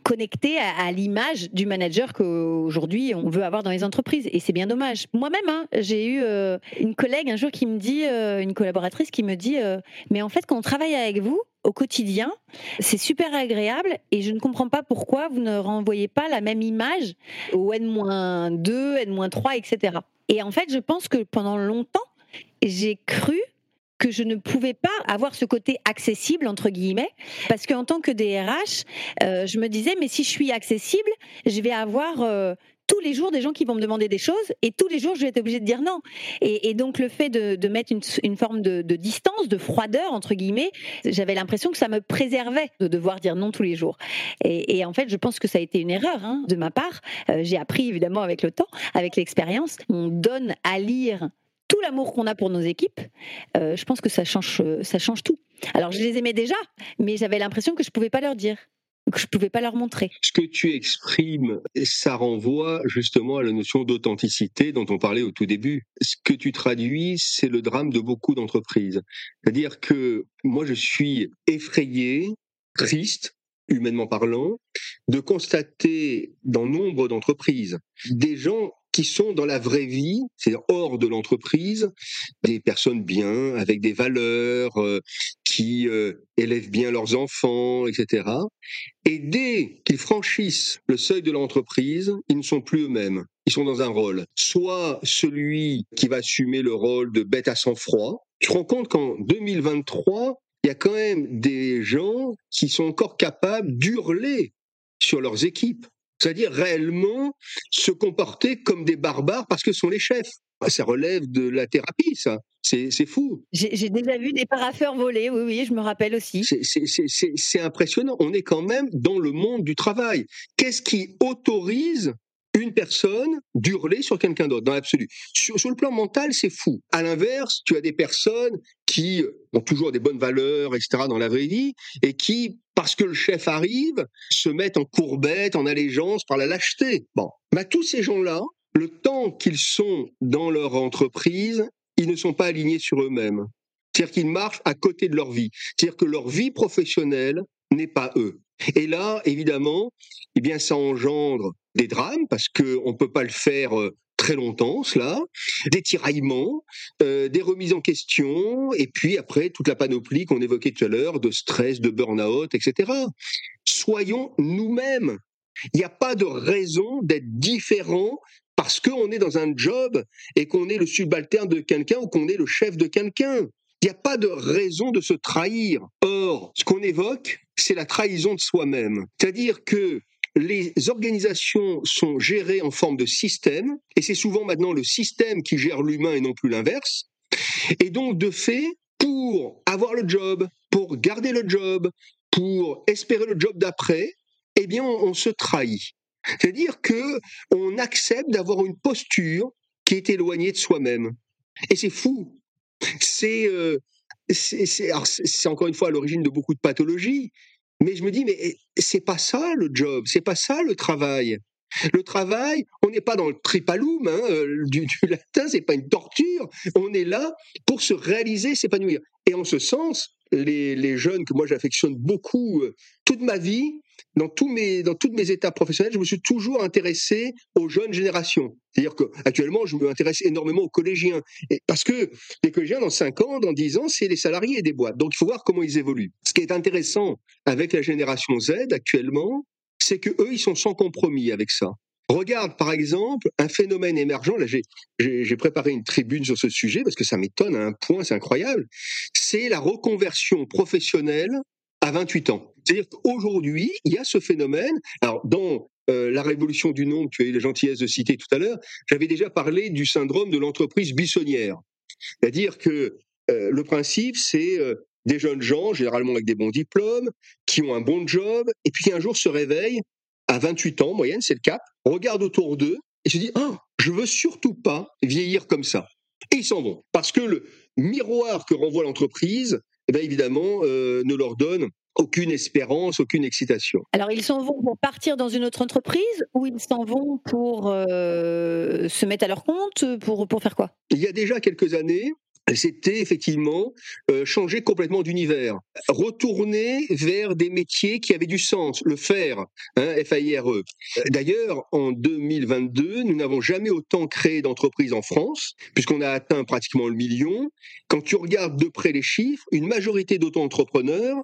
connecté à l'image du manager qu'aujourd'hui on veut avoir dans les entreprises. Et c'est bien dommage. Moi-même, hein, j'ai eu euh, une collègue un jour qui me dit, euh, une collaboratrice qui me dit, euh, mais en fait, quand on travaille avec vous, au quotidien, c'est super agréable et je ne comprends pas pourquoi vous ne renvoyez pas la même image au N-2, N-3, etc. Et en fait, je pense que pendant longtemps, j'ai cru que je ne pouvais pas avoir ce côté accessible entre guillemets parce qu'en tant que DRH, je me disais mais si je suis accessible, je vais avoir tous les jours des gens qui vont me demander des choses et tous les jours je vais être obligée de dire non. Et, donc le fait de, mettre une, forme de, distance, de froideur entre guillemets, j'avais l'impression que ça me préservait de devoir dire non tous les jours. Et, en fait, je pense que ça a été une erreur hein, de ma part. Euh, j'ai appris évidemment avec le temps, avec l'expérience. On donne à lire tout l'amour qu'on a pour nos équipes, euh, je pense que ça change, ça change tout. Alors je les aimais déjà, mais j'avais l'impression que je pouvais pas leur dire que je pouvais pas leur montrer. Ce que tu exprimes, ça renvoie justement à la notion d'authenticité dont on parlait au tout début. Ce que tu traduis, c'est le drame de beaucoup d'entreprises. C'est-à-dire que moi, je suis effrayé, triste, humainement parlant, de constater dans nombre d'entreprises des gens qui sont dans la vraie vie, c'est-à-dire hors de l'entreprise, des personnes bien, avec des valeurs, euh, qui euh, élèvent bien leurs enfants, etc. Et dès qu'ils franchissent le seuil de l'entreprise, ils ne sont plus eux-mêmes. Ils sont dans un rôle. Soit celui qui va assumer le rôle de bête à sang-froid. Je rends compte qu'en 2023, il y a quand même des gens qui sont encore capables d'hurler sur leurs équipes c'est-à-dire réellement se comporter comme des barbares parce que sont les chefs. Ah, ça relève de la thérapie, ça. C'est fou. J'ai déjà vu des paraffeurs voler, oui, oui, je me rappelle aussi. C'est impressionnant. On est quand même dans le monde du travail. Qu'est-ce qui autorise une personne d'hurler sur quelqu'un d'autre, dans l'absolu. Sur, le plan mental, c'est fou. À l'inverse, tu as des personnes qui ont toujours des bonnes valeurs, etc., dans la vraie vie, et qui, parce que le chef arrive, se mettent en courbette, en allégeance, par la lâcheté. Bon. Mais tous ces gens-là, le temps qu'ils sont dans leur entreprise, ils ne sont pas alignés sur eux-mêmes. C'est-à-dire qu'ils marchent à côté de leur vie. C'est-à-dire que leur vie professionnelle n'est pas eux. Et là, évidemment, eh bien, ça engendre des drames parce qu'on ne peut pas le faire très longtemps, cela, des tiraillements, euh, des remises en question, et puis après toute la panoplie qu'on évoquait tout à l'heure de stress, de burn-out, etc. Soyons nous-mêmes. Il n'y a pas de raison d'être différent parce qu'on est dans un job et qu'on est le subalterne de quelqu'un ou qu'on est le chef de quelqu'un. Il n'y a pas de raison de se trahir. Or, ce qu'on évoque, c'est la trahison de soi-même. C'est-à-dire que les organisations sont gérées en forme de système, et c'est souvent maintenant le système qui gère l'humain et non plus l'inverse. Et donc, de fait, pour avoir le job, pour garder le job, pour espérer le job d'après, eh bien, on, se trahit. C'est-à-dire que on accepte d'avoir une posture qui est éloignée de soi-même. Et c'est fou. C'est c'est encore une fois à l'origine de beaucoup de pathologies, mais je me dis, mais c'est pas ça le job, c'est pas ça le travail. Le travail, on n'est pas dans le tripalum hein, euh, du, latin, c'est pas une torture. On est là pour se réaliser, s'épanouir. Et en ce sens, les, les jeunes que moi j'affectionne beaucoup euh, toute ma vie, dans, tous mes, dans toutes mes étapes professionnelles, je me suis toujours intéressé aux jeunes générations. C'est-à-dire qu'actuellement, je m'intéresse énormément aux collégiens. Parce que les collégiens, dans 5 ans, dans 10 ans, c'est les salariés des boîtes. Donc il faut voir comment ils évoluent. Ce qui est intéressant avec la génération Z actuellement, c'est que eux, ils sont sans compromis avec ça. Regarde par exemple un phénomène émergent, là j'ai préparé une tribune sur ce sujet parce que ça m'étonne à un point, c'est incroyable, c'est la reconversion professionnelle à 28 ans. C'est-à-dire qu'aujourd'hui, il y a ce phénomène, alors dans euh, la révolution du nom, tu as eu la gentillesse de citer tout à l'heure, j'avais déjà parlé du syndrome de l'entreprise buissonnière. C'est-à-dire que euh, le principe, c'est euh, des jeunes gens, généralement avec des bons diplômes, qui ont un bon job, et puis un jour se réveillent à 28 ans, moyenne, c'est le cap, regardent autour d'eux et se disent Ah, je veux surtout pas vieillir comme ça. Et ils s'en vont. Parce que le miroir que renvoie l'entreprise, eh bien évidemment, ne leur donne aucune espérance, aucune excitation. Alors ils s'en vont pour partir dans une autre entreprise ou ils s'en vont pour euh, se mettre à leur compte pour, pour faire quoi? Il y a déjà quelques années, c'était effectivement euh, changer complètement d'univers, retourner vers des métiers qui avaient du sens, le faire, hein, F-A-I-R-E. D'ailleurs, en 2022, nous n'avons jamais autant créé d'entreprises en France, puisqu'on a atteint pratiquement le million. Quand tu regardes de près les chiffres, une majorité d'auto-entrepreneurs,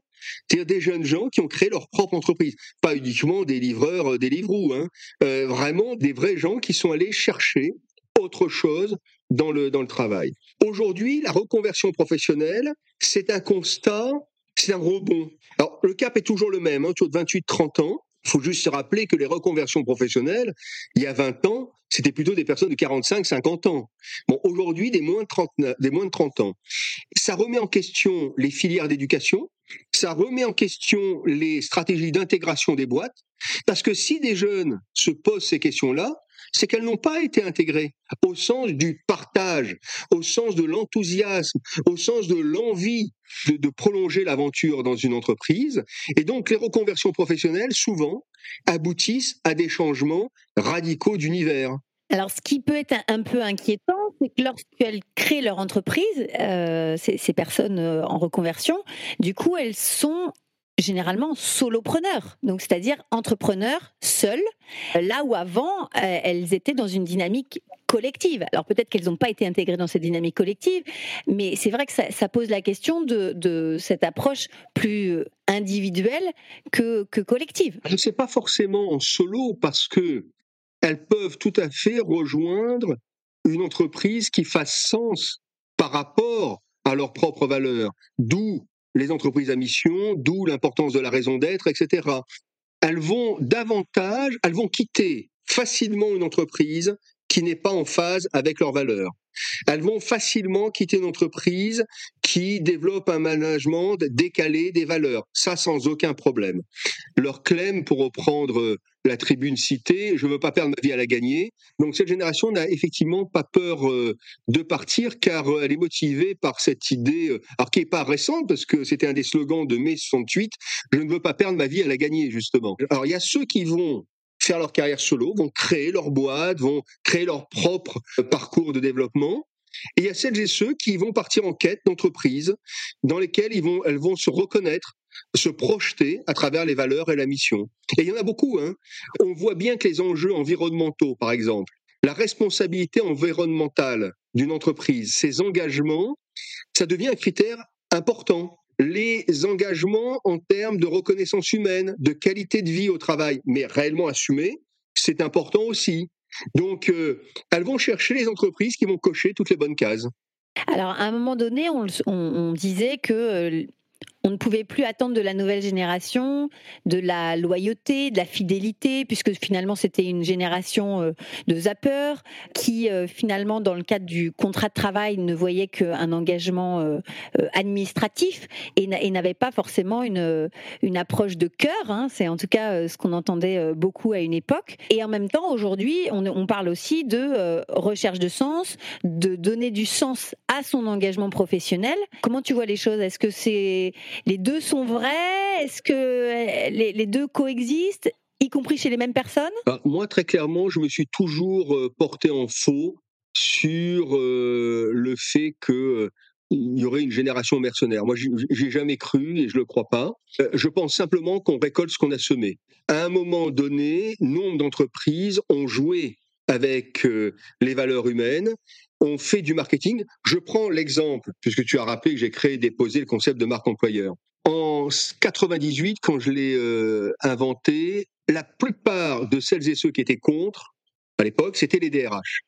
c'est-à-dire des jeunes gens qui ont créé leur propre entreprise, pas uniquement des livreurs, euh, des livreaux, hein, euh, vraiment des vrais gens qui sont allés chercher autre chose dans le, dans le travail. Aujourd'hui, la reconversion professionnelle, c'est un constat, c'est un rebond. Alors, le cap est toujours le même, hein, autour de 28-30 ans. Il faut juste se rappeler que les reconversions professionnelles, il y a 20 ans, c'était plutôt des personnes de 45-50 ans. Bon, aujourd'hui, des, de 30, des moins de 30 ans. Ça remet en question les filières d'éducation, ça remet en question les stratégies d'intégration des boîtes, parce que si des jeunes se posent ces questions-là, c'est qu'elles n'ont pas été intégrées au sens du partage, au sens de l'enthousiasme, au sens de l'envie de, prolonger l'aventure dans une entreprise. Et donc les reconversions professionnelles, souvent, aboutissent à des changements radicaux d'univers. Alors, ce qui peut être un peu inquiétant, c'est que lorsqu'elles créent leur entreprise, euh, ces, personnes euh, en reconversion, du coup, elles sont généralement solopreneurs, donc c'est-à-dire entrepreneurs seuls, là où avant euh, elles étaient dans une dynamique collective. Alors peut-être qu'elles n'ont pas été intégrées dans cette dynamique collective, mais c'est vrai que ça, pose la question de, cette approche plus individuelle que, que collective. Je ne sais pas forcément en solo parce que elles peuvent tout à fait rejoindre une entreprise qui fasse sens par rapport à leurs propres valeurs, d'où les entreprises à mission, d'où l'importance de la raison d'être, etc. Elles vont davantage, elles vont quitter facilement une entreprise qui n'est pas en phase avec leurs valeurs. Elles vont facilement quitter une entreprise qui développe un management décalé des valeurs. Ça, sans aucun problème. Leur clem, pour reprendre la tribune citée, je ne veux pas perdre ma vie à la gagner. Donc cette génération n'a effectivement pas peur euh, de partir car euh, elle est motivée par cette idée, euh, alors qui n'est pas récente parce que c'était un des slogans de mai 68, je ne veux pas perdre ma vie à la gagner justement. Alors il y a ceux qui vont faire leur carrière solo, vont créer leur boîte, vont créer leur propre parcours de développement. Et il y a celles et ceux qui vont partir en quête d'entreprises dans lesquelles elles vont se reconnaître, se projeter à travers les valeurs et la mission. Et il y en a beaucoup. Hein. On voit bien que les enjeux environnementaux, par exemple, la responsabilité environnementale d'une entreprise, ses engagements, ça devient un critère important les engagements en termes de reconnaissance humaine, de qualité de vie au travail, mais réellement assumés, c'est important aussi. Donc, euh, elles vont chercher les entreprises qui vont cocher toutes les bonnes cases. Alors, à un moment donné, on, disait que euh, On ne pouvait plus attendre de la nouvelle génération de la loyauté, de la fidélité, puisque finalement c'était une génération euh, de zappeurs qui euh, finalement dans le cadre du contrat de travail ne voyait qu'un engagement euh, administratif et n'avait pas forcément une, une approche de cœur. Hein. C'est en tout cas ce qu'on entendait beaucoup à une époque. Et en même temps, aujourd'hui, on, on, parle aussi de recherche de sens, de donner du sens à son engagement professionnel. Comment tu vois les choses? Est-ce que c'est les deux sont vrais? Est-ce que les, deux coexistent y compris chez les mêmes personnes? Bah, Moi, très clairement, je me suis toujours euh, porté en faux sur euh, le fait que euh, il y aurait une génération mercenaire. Moi, j'ai jamais cru et je le crois pas. Je pense simplement qu'on récolte ce qu'on a semé. À un moment donné, nombre d'entreprises ont joué avec les valeurs humaines on fait du marketing. Je prends l'exemple, puisque tu as rappelé que j'ai créé et déposé le concept de marque employeur. En 98, quand je l'ai euh, inventé, la plupart de celles et ceux qui étaient contre, à l'époque, c'était les DRH.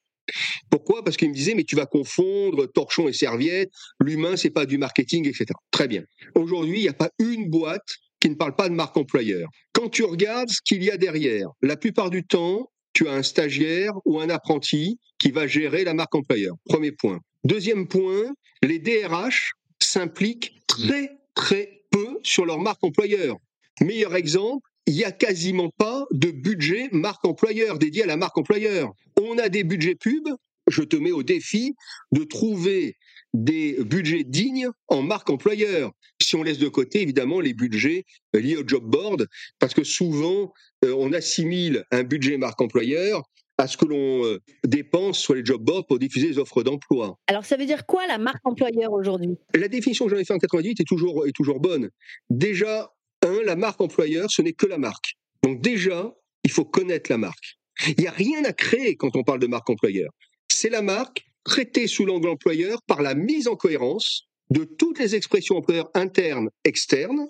Pourquoi? Parce qu'ils me disaient, mais tu vas confondre torchon et serviette, l'humain, c'est pas du marketing, etc. Très bien. Aujourd'hui, il n'y a pas une boîte qui ne parle pas de marque employeur. Quand tu regardes ce qu'il y a derrière, la plupart du temps, tu as un stagiaire ou un apprenti qui va gérer la marque employeur. Premier point. Deuxième point, les DRH s'impliquent très très peu sur leur marque employeur. Meilleur exemple, il n'y a quasiment pas de budget marque employeur dédié à la marque employeur. On a des budgets pubs. Je te mets au défi de trouver des budgets dignes en marque employeur. Si on laisse de côté, évidemment, les budgets liés au job board, parce que souvent, euh, on assimile un budget marque employeur à ce que l'on euh, dépense sur les job boards pour diffuser les offres d'emploi. Alors ça veut dire quoi la marque employeur aujourd'hui? La définition que j'en ai faite en 98 est toujours, est toujours bonne. Déjà, un, la marque employeur, ce n'est que la marque. Donc déjà, il faut connaître la marque. Il n'y a rien à créer quand on parle de marque employeur. C'est la marque traitée sous l'angle employeur par la mise en cohérence de toutes les expressions employeurs internes, externes,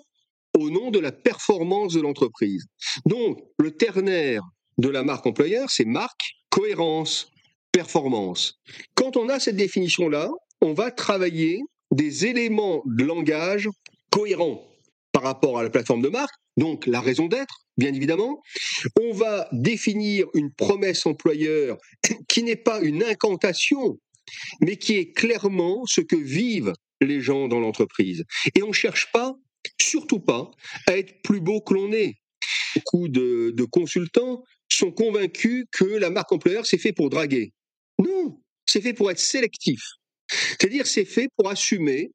au nom de la performance de l'entreprise. Donc, le ternaire de la marque employeur, c'est marque, cohérence, performance. Quand on a cette définition-là, on va travailler des éléments de langage cohérents par rapport à la plateforme de marque, donc la raison d'être, bien évidemment. On va définir une promesse employeur qui n'est pas une incantation, mais qui est clairement ce que vivent les gens dans l'entreprise. Et on ne cherche pas, surtout pas, à être plus beau que l'on est. Beaucoup de, de consultants sont convaincus que la marque employeur, c'est fait pour draguer. Non, c'est fait pour être sélectif. C'est-à-dire, c'est fait pour assumer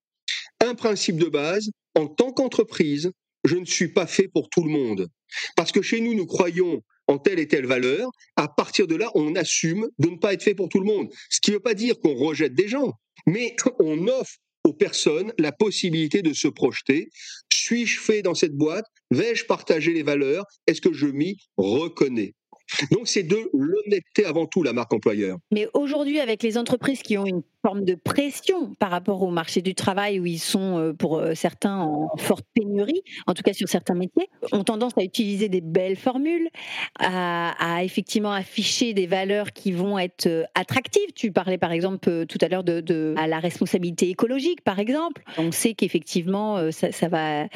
un principe de base. En tant qu'entreprise, je ne suis pas fait pour tout le monde. Parce que chez nous, nous croyons telle et telle valeur. À partir de là, on assume de ne pas être fait pour tout le monde. Ce qui ne veut pas dire qu'on rejette des gens, mais on offre aux personnes la possibilité de se projeter. Suis-je fait dans cette boîte? Vais-je partager les valeurs? Est-ce que je m'y reconnais? Donc c'est de l'honnêteté avant tout, la marque employeur. Mais aujourd'hui, avec les entreprises qui ont une forme de pression par rapport au marché du travail où ils sont euh, pour euh, certains en forte pénurie, en tout cas sur certains métiers, ont tendance à utiliser des belles formules, à, effectivement afficher des valeurs qui vont être euh, attractives. Tu parlais par exemple tout à l'heure de, la responsabilité écologique, par exemple. On sait qu'effectivement ça, va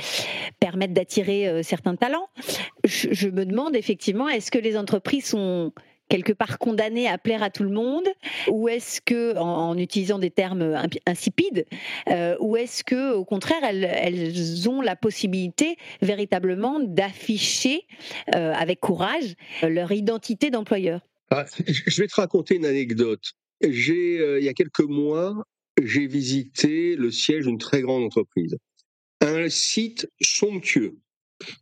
permettre d'attirer certains talents. Je, me demande effectivement, est-ce que les entreprises sont quelque part condamnées à plaire à tout le monde Ou est-ce que, en, utilisant des termes insipides, euh, ou est-ce que, au contraire, elles, ont la possibilité véritablement d'afficher euh, avec courage leur identité d'employeur? Ah, Je vais te raconter une anecdote. J'ai, euh, il y a quelques mois, j'ai visité le siège d'une très grande entreprise. Un site somptueux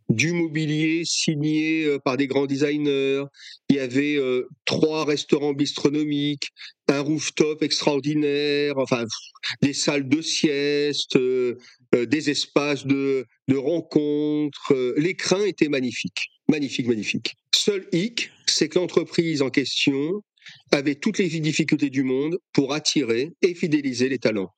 du mobilier signé euh, par des grands designers. Il y avait euh, trois restaurants bistronomiques, un rooftop extraordinaire, enfin des salles de sieste, euh, des espaces de, rencontres. L'écran était magnifique, magnifique, magnifique. Seul hic, c'est que l'entreprise en question avait toutes les difficultés du monde pour attirer et fidéliser les talents.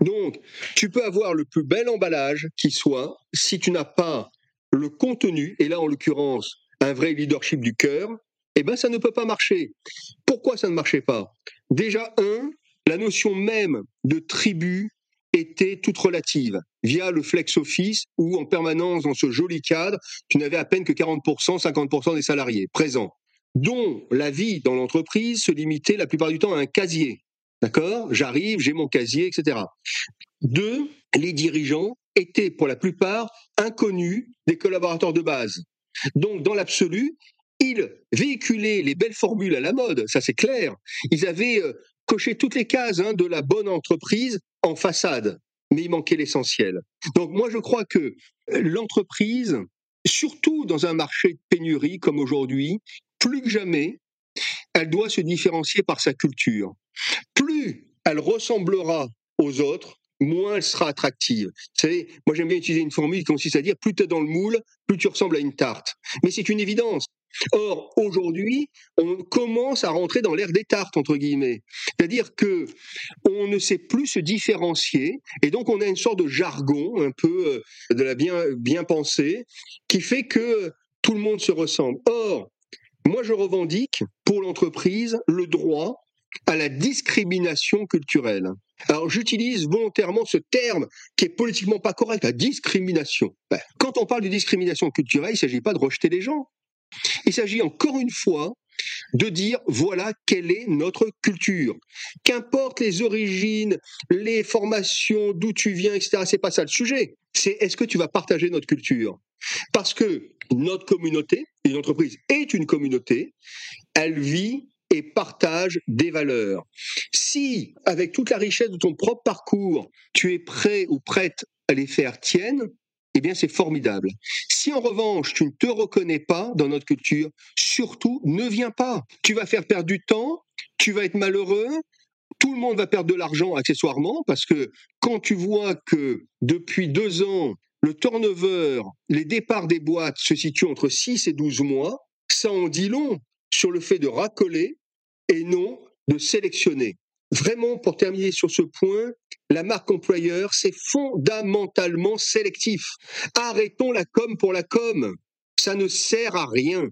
Donc, tu peux avoir le plus bel emballage qui soit, si tu n'as pas le contenu, et là en l'occurrence un vrai leadership du cœur, eh ben ça ne peut pas marcher. Pourquoi ça ne marchait pas? Déjà, un, la notion même de tribu était toute relative via le flex office où en permanence dans ce joli cadre, tu n'avais à peine que 40%, 50% des salariés présents, dont la vie dans l'entreprise se limitait la plupart du temps à un casier. D'accord? J'arrive, j'ai mon casier, etc. Deux, les dirigeants étaient pour la plupart inconnus des collaborateurs de base. Donc, dans l'absolu, ils véhiculaient les belles formules à la mode, ça c'est clair. Ils avaient euh, coché toutes les cases hein, de la bonne entreprise en façade, mais il manquait l'essentiel. Donc moi je crois que euh, l'entreprise, surtout dans un marché de pénurie comme aujourd'hui, plus que jamais, elle doit se différencier par sa culture. Plus elle ressemblera aux autres, moins elle sera attractive. Vous savez, moi j'aime bien utiliser une formule qui consiste à dire plus tu es dans le moule, plus tu ressembles à une tarte. Mais c'est une évidence. Or, aujourd'hui, on commence à rentrer dans l'ère des tartes, entre guillemets. C'est-à-dire que on ne sait plus se différencier, et donc on a une sorte de jargon, un peu euh, de la bien, bien pensée, qui fait que tout le monde se ressemble. Or, moi je revendique pour l'entreprise le droit à la discrimination culturelle. Alors j'utilise volontairement ce terme qui est politiquement pas correct, la discrimination. Ben, quand on parle de discrimination culturelle, il ne s'agit pas de rejeter les gens. Il s'agit encore une fois de dire voilà quelle est notre culture. Qu'importe les origines, les formations, d'où tu viens, etc. C'est pas ça le sujet. C'est est-ce que tu vas partager notre culture? Parce que notre communauté, une entreprise est une communauté, elle vit et partage des valeurs. Si, avec toute la richesse de ton propre parcours, tu es prêt ou prête à les faire tiennes, eh bien c'est formidable. Si en revanche tu ne te reconnais pas dans notre culture, surtout ne viens pas. Tu vas faire perdre du temps, tu vas être malheureux, tout le monde va perdre de l'argent accessoirement parce que quand tu vois que depuis deux ans, le turnover, les départs des boîtes se situent entre 6 et 12 mois, ça en dit long sur le fait de racoler et non de sélectionner. Vraiment, pour terminer sur ce point, la marque employeur, c'est fondamentalement sélectif. Arrêtons la com pour la com. Ça ne sert à rien.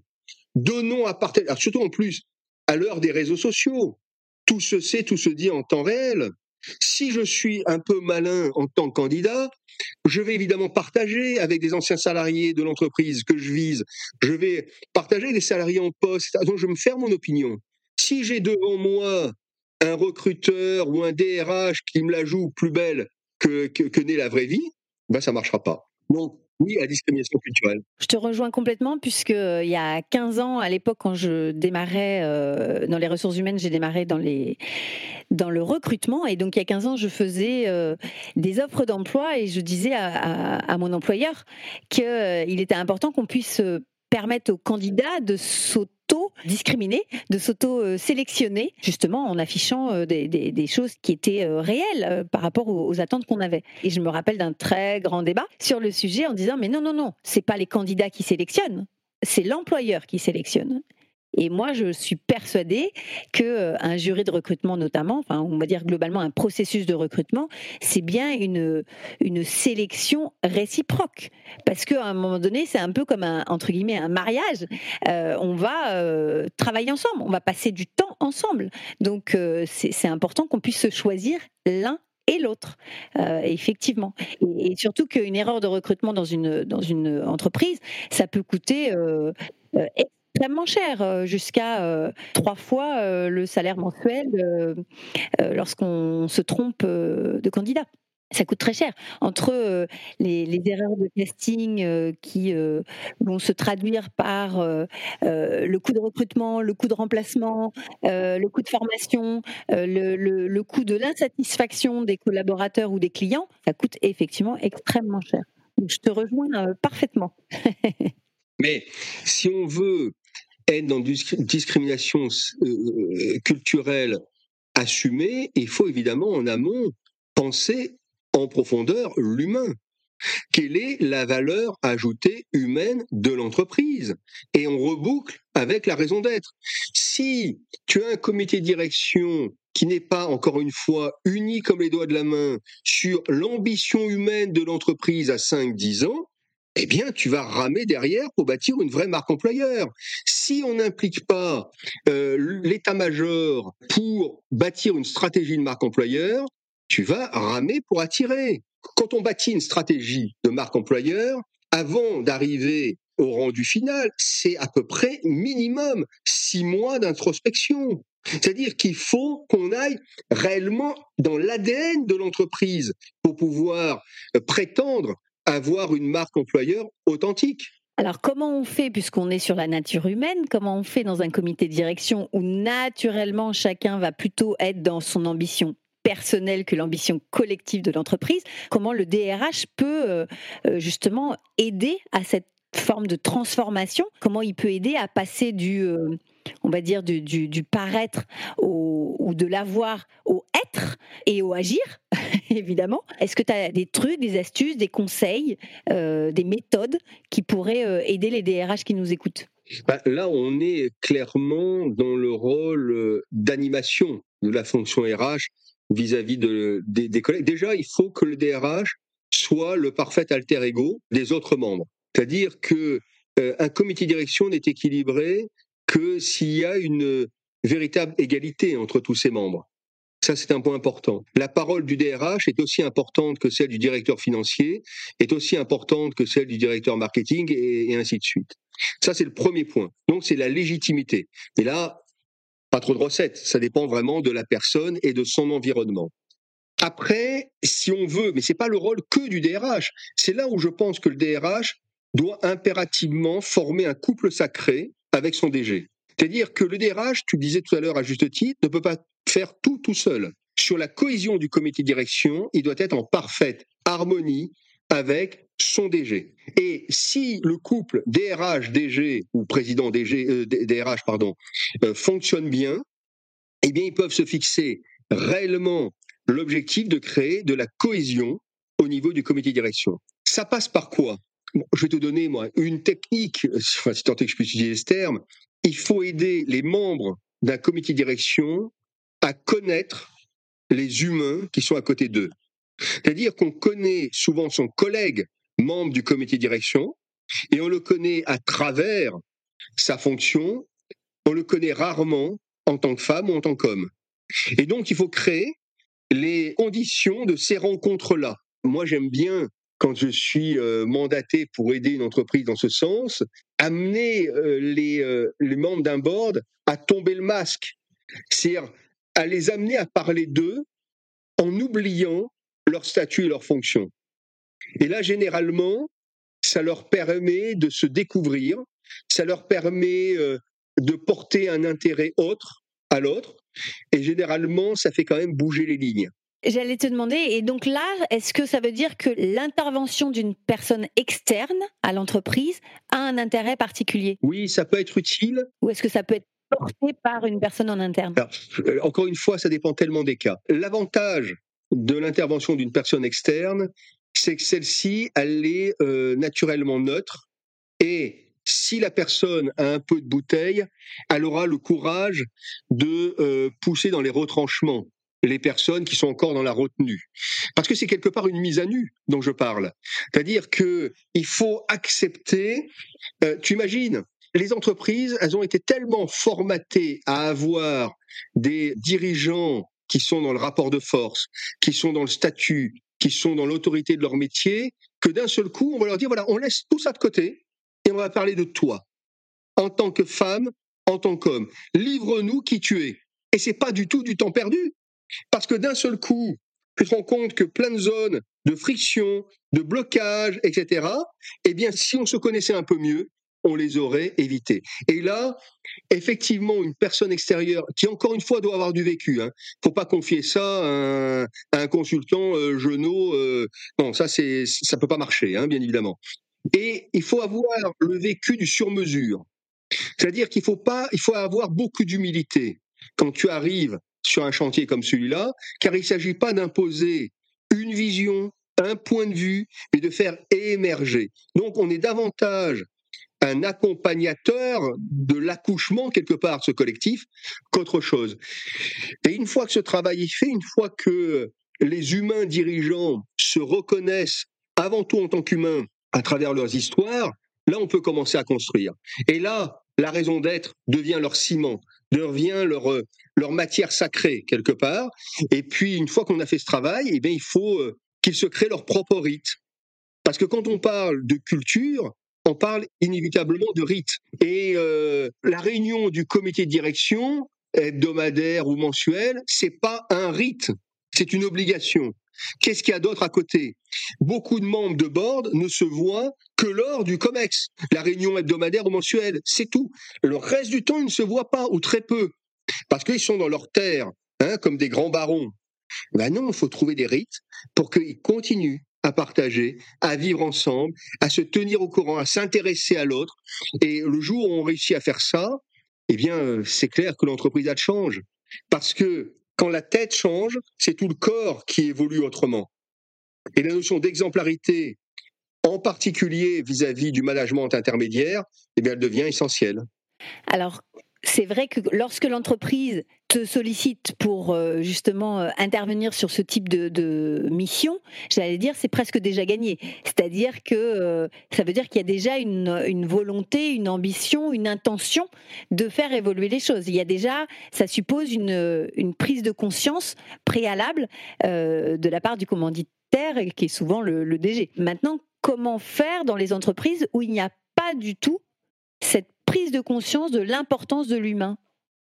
Donnons à partager, surtout en plus, à l'heure des réseaux sociaux. Tout se sait, tout se dit en temps réel. Si je suis un peu malin en tant que candidat, je vais évidemment partager avec des anciens salariés de l'entreprise que je vise. Je vais partager des salariés en poste. Donc je me faire mon opinion. Si j'ai devant moi un recruteur ou un DRH qui me la joue plus belle que, que, n'est la vraie vie, ben ça marchera pas. Donc, oui, à discrimination culturelle. Je te rejoins complètement puisque euh, il y a 15 ans, à l'époque, quand je démarrais euh, dans les ressources humaines, j'ai démarré dans les dans le recrutement et donc il y a 15 ans, je faisais euh, des offres d'emploi et je disais à, à mon employeur qu'il était important qu'on puisse permettre aux candidats de s'auto-discriminer, de s'auto-sélectionner, justement en affichant euh, des, choses qui étaient euh, réelles euh, par rapport aux, attentes qu'on avait. Et je me rappelle d'un très grand débat sur le sujet en disant mais non, non, non, c'est pas les candidats qui sélectionnent, c'est l'employeur qui sélectionne. Et moi, je suis persuadée que euh, un jury de recrutement, notamment, on va dire globalement un processus de recrutement, c'est bien une une sélection réciproque, parce qu'à un moment donné, c'est un peu comme un entre guillemets un mariage. Euh, on va euh, travailler ensemble, on va passer du temps ensemble. Donc, c'est important qu'on puisse se choisir l'un et l'autre, effectivement. Et, surtout qu'une erreur de recrutement dans une, dans une entreprise, ça peut coûter extrêmement cher, euh, jusqu'à euh, trois fois euh, le salaire mensuel lorsqu'on se trompe de candidat ça coûte très cher. Entre les, erreurs de casting qui vont se traduire par le coût de recrutement, le coût de remplacement, le coût de formation, le, le coût de l'insatisfaction des collaborateurs ou des clients, ça coûte effectivement extrêmement cher. Donc, je te rejoins parfaitement. Mais si on veut être dans discrimination euh, euh, culturelle assumée, il faut évidemment en amont penser en profondeur l'humain. Quelle est la valeur ajoutée humaine de l'entreprise? Et on reboucle avec la raison d'être. Si tu as un comité de direction qui n'est pas, encore une fois, uni comme les doigts de la main sur l'ambition humaine de l'entreprise à 5-10 ans, eh bien, tu vas ramer derrière pour bâtir une vraie marque employeur. Si on n'implique pas euh, l'état-major pour bâtir une stratégie de marque employeur, tu vas ramer pour attirer. Quand on bâtit une stratégie de marque employeur, avant d'arriver au rendu final, c'est à peu près minimum six mois d'introspection. C'est-à-dire qu'il faut qu'on aille réellement dans l'ADN de l'entreprise pour pouvoir prétendre avoir une marque employeur authentique. Alors comment on fait, puisqu'on est sur la nature humaine, comment on fait dans un comité de direction où naturellement chacun va plutôt être dans son ambition personnelle que l'ambition collective de l'entreprise, comment le DRH peut euh, euh, justement aider à cette forme de transformation, comment il peut aider à passer du, euh, on va dire, du, paraître ou de l'avoir au être et au agir, évidemment. Est-ce que tu as des trucs, des astuces, des conseils, euh, des méthodes qui pourraient euh, aider les DRH qui nous écoutent? Bah, Là, on est clairement dans le rôle d'animation de la fonction RH vis-à-vis de, des, des collègues. Déjà, il faut que le DRH soit le parfait alter ego des autres membres. C'est-à-dire que euh, un comité de direction n'est équilibré que s'il y a une véritable égalité entre tous ses membres. Ça, c'est un point important. La parole du DRH est aussi importante que celle du directeur financier, est aussi importante que celle du directeur marketing et, ainsi de suite. Ça, c'est le premier point. Donc, c'est la légitimité. Et là, pas trop de recettes. Ça dépend vraiment de la personne et de son environnement. Après, si on veut, mais c'est pas le rôle que du DRH. C'est là où je pense que le DRH doit impérativement former un couple sacré avec son DG. C'est-à-dire que le DRH, tu disais tout à l'heure à juste titre, ne peut pas tout tout seul. Sur la cohésion du comité direction, il doit être en parfaite harmonie avec son DG. Et si le couple DRH-DG ou président DG, euh, DRH pardon, euh, fonctionne bien, eh bien ils peuvent se fixer réellement l'objectif de créer de la cohésion au niveau du comité direction. Ça passe par quoi? Je vais te donner, moi, une technique, si tant est que je puisse utiliser ce terme. Il faut aider les membres d'un comité direction à connaître les humains qui sont à côté d'eux. C'est-à-dire qu'on connaît souvent son collègue membre du comité de direction et on le connaît à travers sa fonction, on le connaît rarement en tant que femme ou en tant qu'homme. Et donc il faut créer les conditions de ces rencontres-là. Moi j'aime bien quand je suis euh, mandaté pour aider une entreprise dans ce sens, amener euh, les, euh, les membres d'un board à tomber le masque, c'est-à-dire à les amener à parler d'eux en oubliant leur statut et leur fonction. Et là, généralement, ça leur permet de se découvrir, ça leur permet de porter un intérêt autre à l'autre, et généralement, ça fait quand même bouger les lignes. J'allais te demander, et donc là, est-ce que ça veut dire que l'intervention d'une personne externe à l'entreprise a un intérêt particulier? Oui, ça peut être utile. Ou est-ce que ça peut être porté par une personne en interne euh, Encore une fois, ça dépend tellement des cas. L'avantage de l'intervention d'une personne externe, c'est que celle-ci, elle est euh, naturellement neutre et si la personne a un peu de bouteille, elle aura le courage de euh, pousser dans les retranchements les personnes qui sont encore dans la retenue. Parce que c'est quelque part une mise à nu dont je parle. C'est-à-dire que il faut accepter, tu imagines, les entreprises, elles ont été tellement formatées à avoir des dirigeants qui sont dans le rapport de force, qui sont dans le statut, qui sont dans l'autorité de leur métier, que d'un seul coup, on va leur dire, voilà, on laisse tout ça de côté et on va parler de toi, en tant que femme, en tant qu'homme. Livre-nous qui tu es. Et c'est pas du tout du temps perdu. Parce que d'un seul coup, tu te rends compte que plein de zones de friction, de blocage, etc., eh bien, si on se connaissait un peu mieux, on les aurait évitées. Et là, effectivement, une personne extérieure, qui encore une fois doit avoir du vécu, hein, faut pas confier ça à un, consultant euh, euh, non, ça c'est, ça peut pas marcher, hein, bien évidemment. Et il faut avoir le vécu du sur-mesure. C'est-à-dire qu'il faut pas, il faut avoir beaucoup d'humilité. Quand tu arrives sur un chantier comme celui-là, car il ne s'agit pas d'imposer une vision, un point de vue, mais de faire émerger. Donc on est davantage un accompagnateur de l'accouchement quelque part, ce collectif, qu'autre chose. Et une fois que ce travail est fait, une fois que les humains dirigeants se reconnaissent avant tout en tant qu'humains à travers leurs histoires, là on peut commencer à construire. Et là, la raison d'être devient leur ciment, devient leur, euh, leur matière sacrée quelque part. Et puis, une fois qu'on a fait ce travail, eh bien, il faut euh, qu'ils se créent leur propre rite. Parce que quand on parle de culture, on parle inévitablement de rite. Et euh, la réunion du comité de direction, hebdomadaire ou mensuel, c'est pas un rite, c'est une obligation. Qu'est-ce qu'il y a d'autre à côté? Beaucoup de membres de board ne se voient que lors du COMEX, la réunion hebdomadaire ou mensuelle, c'est tout. Le reste du temps, ils ne se voient pas, ou très peu, parce qu'ils sont dans leur terre, hein, comme des grands barons. Ben non, il faut trouver des rites pour qu'ils continuent à partager, à vivre ensemble, à se tenir au courant, à s'intéresser à l'autre. Et le jour où on réussit à faire ça, eh bien, euh, c'est clair que l'entreprise a change. Parce que quand la tête change, c'est tout le corps qui évolue autrement. Et la notion d'exemplarité, en particulier vis-à-vis du management intermédiaire, eh bien, elle devient essentielle. Alors, c'est vrai que lorsque l'entreprise te sollicite pour euh, justement euh, intervenir sur ce type de, mission, j'allais dire c'est presque déjà gagné. C'est-à-dire que euh, ça veut dire qu'il y a déjà une, volonté, une ambition, une intention de faire évoluer les choses. Il y a déjà, ça suppose une, prise de conscience préalable de la part du commanditaire qui est souvent le, le DG. Maintenant, comment faire dans les entreprises où il n'y a pas du tout cette prise de conscience de l'importance de l'humain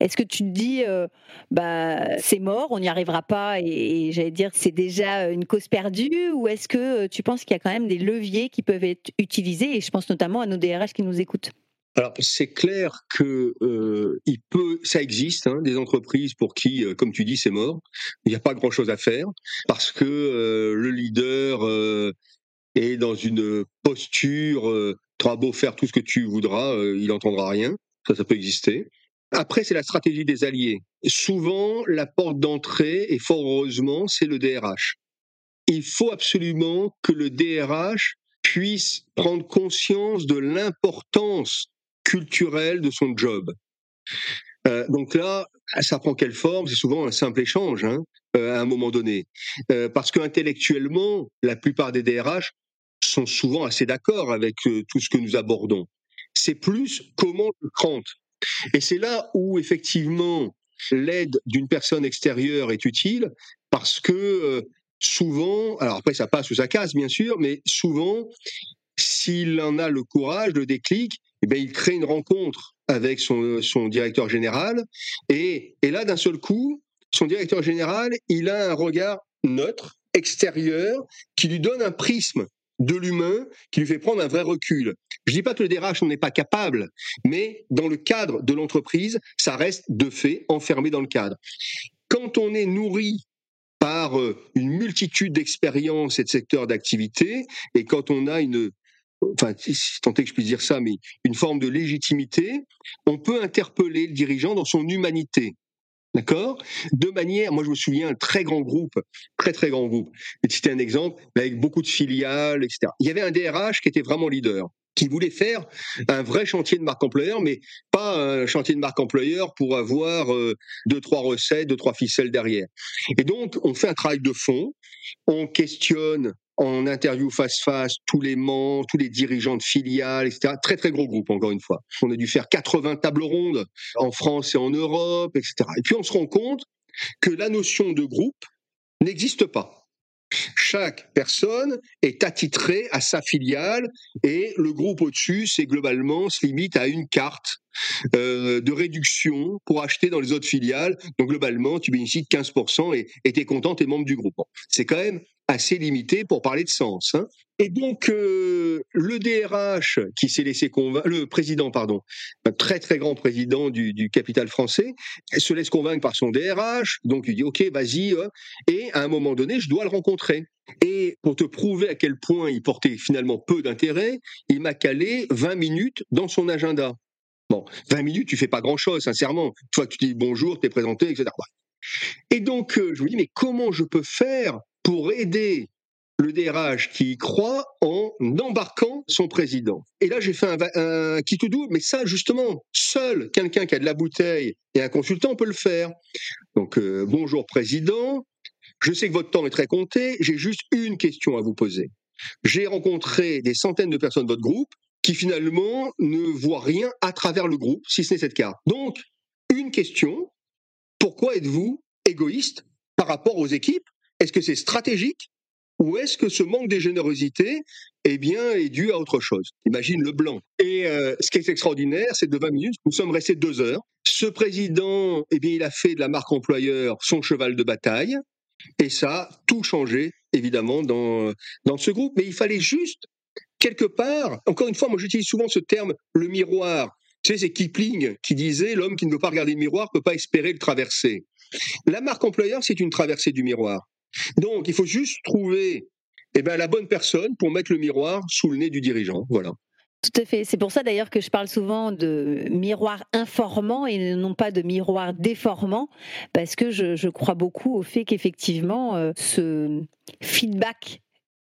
est-ce que tu te dis, euh, bah, c'est mort, on n'y arrivera pas et, j'allais dire, c'est déjà une cause perdue Ou est-ce que euh, tu penses qu'il y a quand même des leviers qui peuvent être utilisés Et je pense notamment à nos DRH qui nous écoutent? Alors c'est clair que euh, il peut, ça existe, hein, des entreprises pour qui, comme tu dis, c'est mort. Il n'y a pas grand-chose à faire parce que le leader est dans une posture tu auras beau faire tout ce que tu voudras, euh, il n'entendra rien. Ça, ça peut exister. Après, c'est la stratégie des alliés. Souvent, la porte d'entrée, et fort heureusement, c'est le DRH. Il faut absolument que le DRH puisse prendre conscience de l'importance culturelle de son job. Euh, donc là, ça prend quelle forme? C'est souvent un simple échange hein, euh, à un moment donné. Parce qu'intellectuellement, la plupart des DRH sont souvent assez d'accord avec euh, tout ce que nous abordons. C'est plus comment je crante. Et c'est là où effectivement l'aide d'une personne extérieure est utile parce que euh, souvent, alors après ça passe ou ça casse bien sûr, mais souvent, s'il en a le courage, le déclic, eh il crée une rencontre avec son, son directeur général et, et là d'un seul coup, son directeur général, il a un regard neutre, extérieur, qui lui donne un prisme de l'humain qui lui fait prendre un vrai recul. Je dis pas que le DRH n'en est pas capable, mais dans le cadre de l'entreprise, ça reste de fait enfermé dans le cadre. Quand on est nourri par euh, une multitude d'expériences et de secteurs d'activité, et quand on a une, enfin, tant que je puisse dire ça, mais une forme de légitimité, on peut interpeller le dirigeant dans son humanité. D'accord? De manière, moi je me souviens, un très grand groupe, très très grand groupe, et c'était un exemple, avec beaucoup de filiales, etc. Il y avait un DRH qui était vraiment leader, qui voulait faire un vrai chantier de marque employeur, mais pas un chantier de marque employeur pour avoir euh, deux, trois recettes, deux, trois ficelles derrière. Et donc, on fait un travail de fond, on questionne en interview face-face tous les membres, tous les dirigeants de filiales, etc. Très, très gros groupe, encore une fois. On a dû faire 80 tables rondes en France et en Europe, etc. Et puis on se rend compte que la notion de groupe n'existe pas. Chaque personne est attitrée à sa filiale et le groupe au-dessus, c'est globalement, se limite à une carte euh, de réduction pour acheter dans les autres filiales. Donc globalement, tu bénéficies de 15% et tu es content, tu es membre du groupe. C'est quand même assez limité pour parler de sens. Hein. Et donc euh, le DRH qui s'est laissé convaincre, le président pardon, un très très grand président du, capital français, se laisse convaincre par son DRH, donc il dit ok vas-y, hein. et à un moment donné je dois le rencontrer. Et pour te prouver à quel point il portait finalement peu d'intérêt, il m'a calé 20 minutes dans son agenda. Bon, 20 minutes, tu fais pas grand-chose, sincèrement. Que tu dis bonjour, t'es présenté, etc. Et donc, euh, je me dis, mais comment je peux faire pour aider le DRH qui y croit en embarquant son président? Et là, j'ai fait un, qui tout doux, mais ça, justement, seul quelqu'un qui a de la bouteille et un consultant peut le faire. Donc, euh, bonjour président, je sais que votre temps est très compté, j'ai juste une question à vous poser. J'ai rencontré des centaines de personnes de votre groupe, qui finalement ne voient rien à travers le groupe, si ce n'est cette carte. Donc, une question, pourquoi êtes-vous égoïste par rapport aux équipes? Est-ce que c'est stratégique ou est-ce que ce manque de générosité eh bien, est dû à autre chose? Imagine le blanc. Et euh, ce qui est extraordinaire, c'est de 20 minutes, nous sommes restés deux heures. Ce président, eh bien, il a fait de la marque employeur son cheval de bataille. Et ça a tout changé, évidemment, dans, dans ce groupe. Mais il fallait juste, quelque part, encore une fois, moi j'utilise souvent ce terme, le miroir. Tu sais, c'est Kipling qui disait l'homme qui ne veut pas regarder le miroir ne peut pas espérer le traverser. La marque employeur, c'est une traversée du miroir. Donc, il faut juste trouver eh ben, la bonne personne pour mettre le miroir sous le nez du dirigeant. Voilà. Tout à fait. C'est pour ça d'ailleurs que je parle souvent de miroir informant et non pas de miroir déformant, parce que je, crois beaucoup au fait qu'effectivement, euh, ce feedback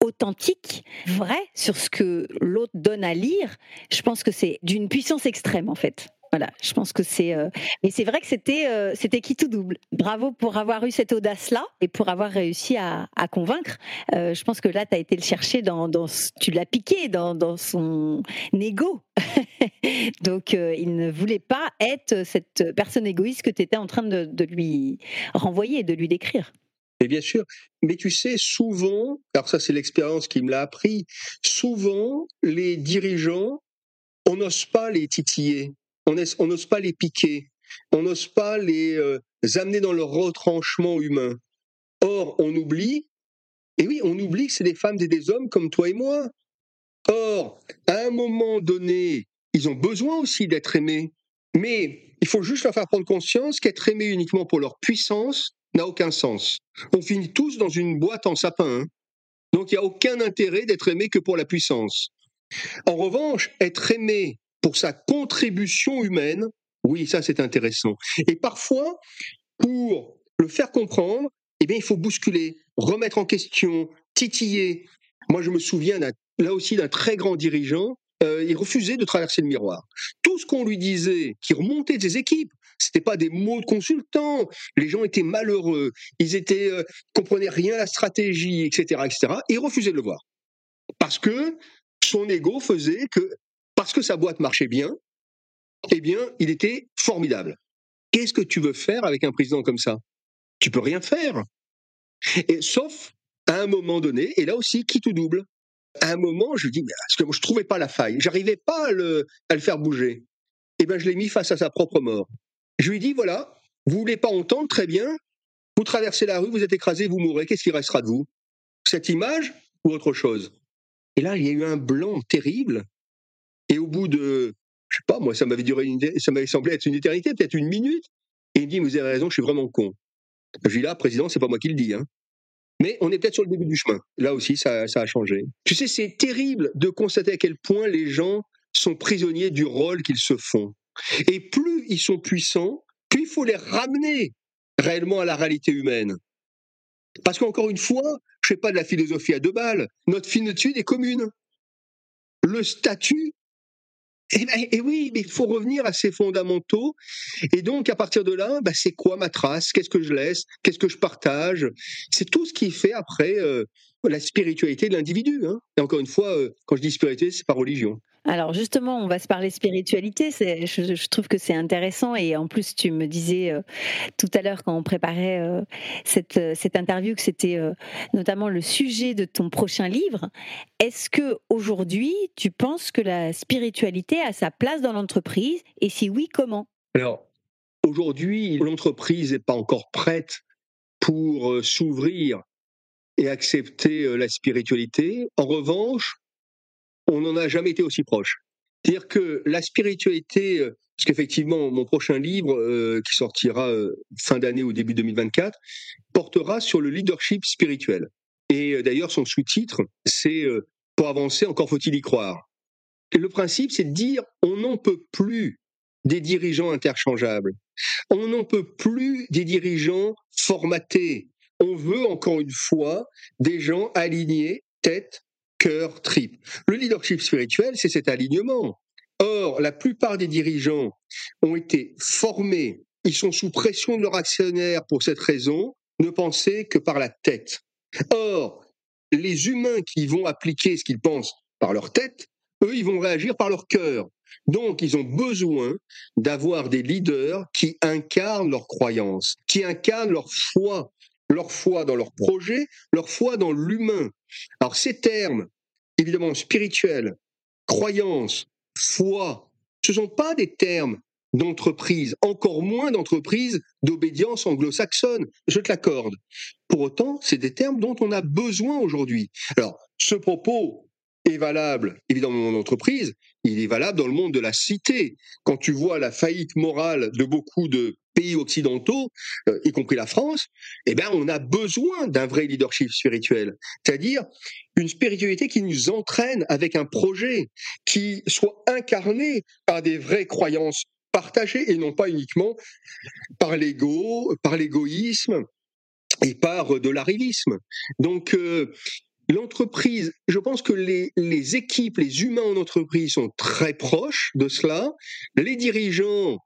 authentique, vrai, sur ce que l'autre donne à lire, je pense que c'est d'une puissance extrême en fait. Voilà, je pense que c'est. Euh, mais c'est vrai que c'était euh, c'était qui tout double. Bravo pour avoir eu cette audace-là et pour avoir réussi à, convaincre. Euh, je pense que là, tu as été le chercher dans, dans tu l'as piqué dans, son ego. Donc, il ne voulait pas être cette personne égoïste que tu étais en train de, de lui renvoyer, de lui décrire. Et bien sûr, mais tu sais, souvent, alors ça c'est l'expérience qui me l'a appris, souvent les dirigeants, on n'ose pas les titiller on n'ose pas les piquer, on n'ose pas les euh, amener dans leur retranchement humain. Or, on oublie, et oui, on oublie que c'est des femmes et des hommes comme toi et moi. Or, à un moment donné, ils ont besoin aussi d'être aimés. Mais il faut juste leur faire prendre conscience qu'être aimé uniquement pour leur puissance n'a aucun sens. On finit tous dans une boîte en sapin. Hein. Donc il n'y a aucun intérêt d'être aimé que pour la puissance. En revanche, être aimé pour sa contribution humaine, oui, ça c'est intéressant. Et parfois, pour le faire comprendre, eh bien, il faut bousculer, remettre en question, titiller. Moi, je me souviens là aussi d'un très grand dirigeant. Euh, il refusait de traverser le miroir. Tout ce qu'on lui disait, qui remontait des équipes, c'était pas des mots de consultant. Les gens étaient malheureux, ils étaient euh, comprenaient rien à la stratégie, etc., etc. Et il refusait de le voir parce que son ego faisait que parce que sa boîte marchait bien, eh bien, il était formidable. Qu'est-ce que tu veux faire avec un président comme ça? Tu peux rien faire. Et, sauf à un moment donné, et là aussi, qui tout double? À un moment, je dis, parce que je trouvais pas la faille, j'arrivais pas à le, faire bouger. Eh bien, je l'ai mis face à sa propre mort. Je lui dis, voilà, vous voulez pas entendre, très bien, vous traversez la rue, vous êtes écrasé, vous mourrez, qu'est-ce qui restera de vous? Cette image ou autre chose? Et là, il y a eu un blanc terrible, et au bout de, je sais pas, moi, ça m'avait duré, une, ça m'avait semblé être une éternité, peut-être une minute. Et il me dit, vous avez raison, je suis vraiment con. Je dis là, président, c'est pas moi qui le dis, hein. Mais on est peut-être sur le début du chemin. Là aussi, ça, a changé. Tu sais, c'est terrible de constater à quel point les gens sont prisonniers du rôle qu'ils se font. Et plus ils sont puissants, plus il faut les ramener réellement à la réalité humaine. Parce qu'encore une fois, je fais pas de la philosophie à deux balles. Notre finitude est commune. Le statut et, ben, et, oui, mais il faut revenir à ces fondamentaux. Et donc, à partir de là, bah, c'est quoi ma trace? Qu'est-ce que je laisse? Qu'est-ce que je partage? C'est tout ce qui fait après euh, la spiritualité de l'individu. Hein. Et encore une fois, euh, quand je dis spiritualité, c'est pas religion. Alors justement, on va se parler spiritualité. Je, trouve que c'est intéressant et en plus, tu me disais euh, tout à l'heure quand on préparait euh, cette, euh, cette, interview que c'était notamment le sujet de ton prochain livre. Est-ce que aujourd'hui, tu penses que la spiritualité a sa place dans l'entreprise et si oui, comment? Alors aujourd'hui, l'entreprise n'est pas encore prête pour s'ouvrir et accepter la spiritualité. En revanche, on n'en a jamais été aussi proche. C'est-à-dire que la spiritualité, euh, parce qu'effectivement, mon prochain livre, euh, qui sortira euh, fin d'année ou début 2024, portera sur le leadership spirituel. Et d'ailleurs, son sous-titre, c'est Pour avancer, encore faut-il y croire. Et le principe, c'est de dire on n'en peut plus des dirigeants interchangeables. On n'en peut plus des dirigeants formatés. On veut, encore une fois, des gens alignés, tête, cœur, trip. Le leadership spirituel, c'est cet alignement. Or, la plupart des dirigeants ont été formés, ils sont sous pression de leur actionnaire pour cette raison, ne penser que par la tête. Or, les humains qui vont appliquer ce qu'ils pensent par leur tête Eux, ils vont réagir par leur cœur. Donc, ils ont besoin d'avoir des leaders qui incarnent leurs croyances, qui incarnent leur foi, leur foi dans leur projet, leur foi dans l'humain. Alors, ces termes, évidemment spirituels, croyance, foi, ce ne sont pas des termes d'entreprise, encore moins d'entreprise d'obédience anglo-saxonne, je te l'accorde. Pour autant, c'est des termes dont on a besoin aujourd'hui. Alors, ce propos est valable évidemment dans mon entreprise, il est valable dans le monde de la cité. Quand tu vois la faillite morale de beaucoup de pays occidentaux, euh, y compris la France, eh bien, on a besoin d'un vrai leadership spirituel. C'est-à-dire une spiritualité qui nous entraîne avec un projet, qui soit incarné par des vraies croyances partagées et non pas uniquement par l'ego, par l'égoïsme et par de l'arrivisme. Donc, euh, l'entreprise, je pense que les, équipes, les humains en entreprise sont très proches de cela. Les dirigeants,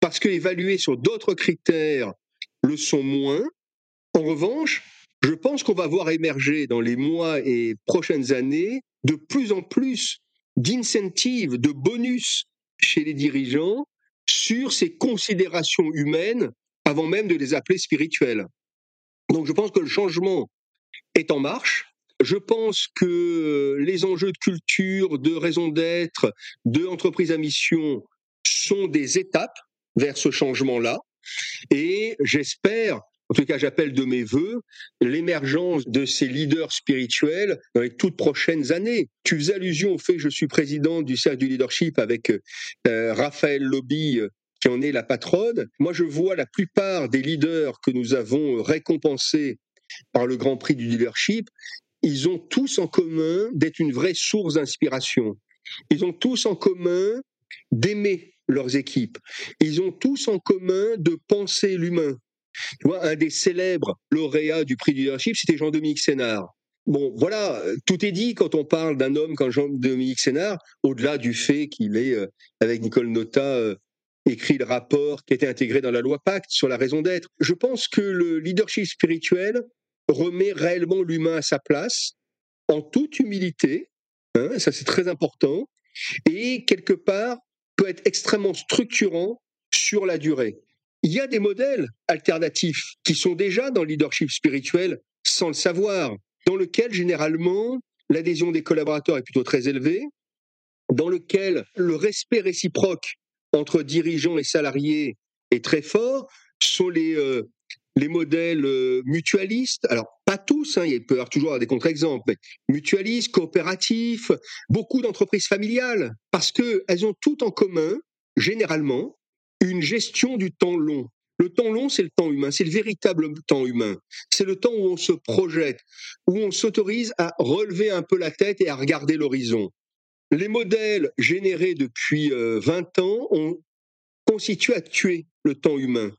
parce que évalués sur d'autres critères, le sont moins. En revanche, je pense qu'on va voir émerger dans les mois et prochaines années de plus en plus d'incentives, de bonus chez les dirigeants sur ces considérations humaines avant même de les appeler spirituelles. Donc je pense que le changement est en marche. Je pense que les enjeux de culture, de raison d'être, de entreprise à mission sont des étapes vers ce changement-là. Et j'espère, en tout cas j'appelle de mes voeux, l'émergence de ces leaders spirituels dans les toutes prochaines années. Tu faisais allusion au fait que je suis président du cercle du leadership avec euh, Raphaël Lobby euh, qui en est la patronne. Moi, je vois la plupart des leaders que nous avons récompensés par le Grand Prix du leadership, ils ont tous en commun d'être une vraie source d'inspiration. Ils ont tous en commun d'aimer leurs équipes. Ils ont tous en commun de penser l'humain. Tu vois, un des célèbres lauréats du prix du leadership, c'était Jean-Dominique Sénard. Bon, voilà, tout est dit quand on parle d'un homme comme Jean-Dominique Sénard, au-delà du fait qu'il est, euh, avec Nicole Nota, euh, écrit le rapport qui était intégré dans la loi Pacte sur la raison d'être. Je pense que le leadership spirituel remet réellement l'humain à sa place, en toute humilité, hein, ça c'est très important, et quelque part peut être extrêmement structurant sur la durée. Il y a des modèles alternatifs qui sont déjà dans le leadership spirituel sans le savoir, dans lequel généralement l'adhésion des collaborateurs est plutôt très élevée, dans lequel le respect réciproque entre dirigeants et salariés est très fort, sont les, euh, les modèles euh, mutualistes. Alors, pas tous, hein, il peut y avoir toujours des contre-exemples, mais mutualistes, coopératifs, beaucoup d'entreprises familiales, parce qu'elles ont tout en commun, généralement, une gestion du temps long. Le temps long, c'est le temps humain, c'est le véritable temps humain. C'est le temps où on se projette, où on s'autorise à relever un peu la tête et à regarder l'horizon. Les modèles générés depuis 20 euh, ans ont constitué à tuer le temps humain.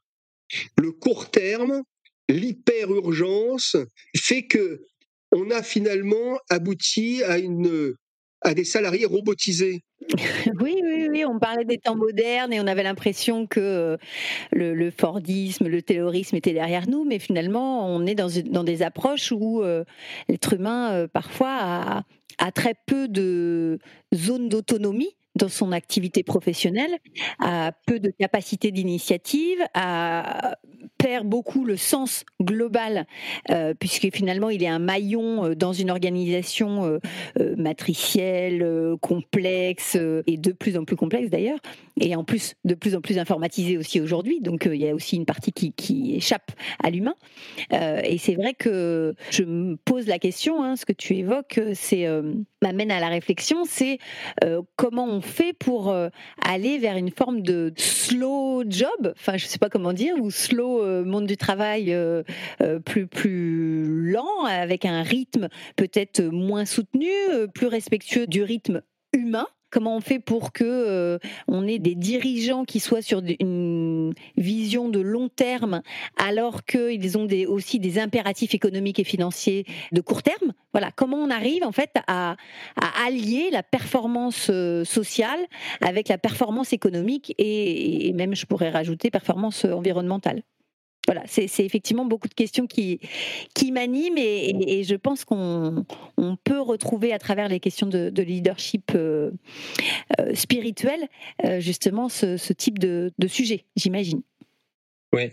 Le court terme, l'hyper-urgence fait que on a finalement abouti à une à des salariés robotisés. Oui, oui, oui, on parlait des temps modernes et on avait l'impression que le, Fordisme, le terrorisme était derrière nous, mais finalement, on est dans, dans des approches où euh, l'être humain, euh, parfois, a, a, très peu de zones d'autonomie dans son activité professionnelle, a peu de capacité d'initiative, a perd beaucoup le sens global, euh, puisque finalement il est un maillon euh, dans une organisation euh, matricielle, complexe et de plus en plus complexe d'ailleurs, et en plus de plus en plus informatisée aussi aujourd'hui. Donc il y a aussi une partie qui, qui échappe à l'humain. et c'est vrai que je me pose la question, hein, ce que tu évoques, c'est m'amène à la réflexion, c'est comment on fait pour aller vers une forme de slow job, enfin je sais pas comment dire, ou slow monde du travail euh, euh, plus plus lent, avec un rythme peut-être moins soutenu, plus respectueux du rythme humain. Comment on fait pour que euh, on ait des dirigeants qui soient sur une vision de long terme, alors qu'ils ont aussi des impératifs économiques et financiers de court terme? Voilà, comment on arrive en fait à, allier la performance euh, sociale avec la performance économique et, et même, je pourrais rajouter, performance environnementale? Voilà, c'est effectivement beaucoup de questions qui, qui m'animent et, je pense qu'on peut retrouver à travers les questions de, leadership euh, euh, spirituel justement ce, type de, sujet, j'imagine. Oui.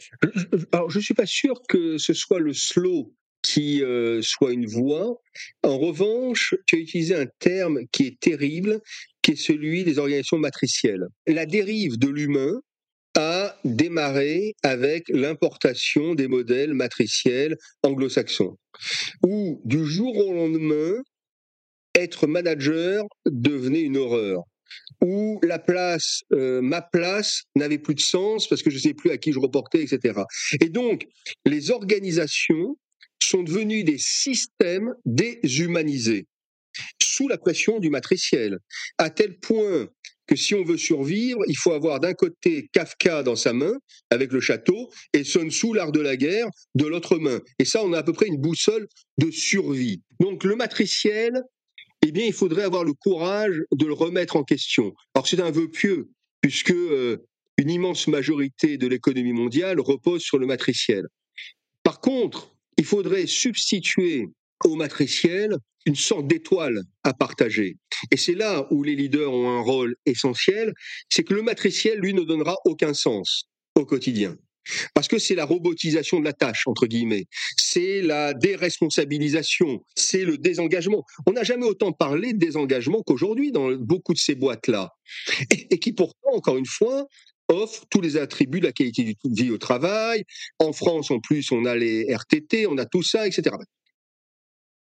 Alors, je ne suis pas sûr que ce soit le slow qui soit une voie. En revanche, tu as utilisé un terme qui est terrible, qui est celui des organisations matricielles. La dérive de l'humain a démarré avec l'importation des modèles matriciels anglo-saxons, où du jour au lendemain, être manager devenait une horreur où la place, euh, ma place n'avait plus de sens parce que je ne sais plus à qui je reportais, etc. Et donc, les organisations sont devenues des systèmes déshumanisés sous la pression du matriciel, à tel point que si on veut survivre, il faut avoir d'un côté Kafka dans sa main, avec le château, et Sun Tzu, l'art de la guerre, de l'autre main. Et ça, on a à peu près une boussole de survie. Donc le matriciel, eh bien, il faudrait avoir le courage de le remettre en question. Alors c'est un vœu pieux, puisque euh, une immense majorité de l'économie mondiale repose sur le matriciel. Par contre, il faudrait substituer au matriciel une sorte d'étoile à partager. Et c'est là où les leaders ont un rôle essentiel, c'est que le matriciel, lui, ne donnera aucun sens au quotidien. Parce que c'est la robotisation de la tâche, entre guillemets. C'est la déresponsabilisation. C'est le désengagement. On n'a jamais autant parlé de désengagement qu'aujourd'hui dans beaucoup de ces boîtes-là. Et, qui pourtant, encore une fois, offrent tous les attributs de la qualité de vie au travail. En France, en plus, on a les RTT, on a tout ça, etc.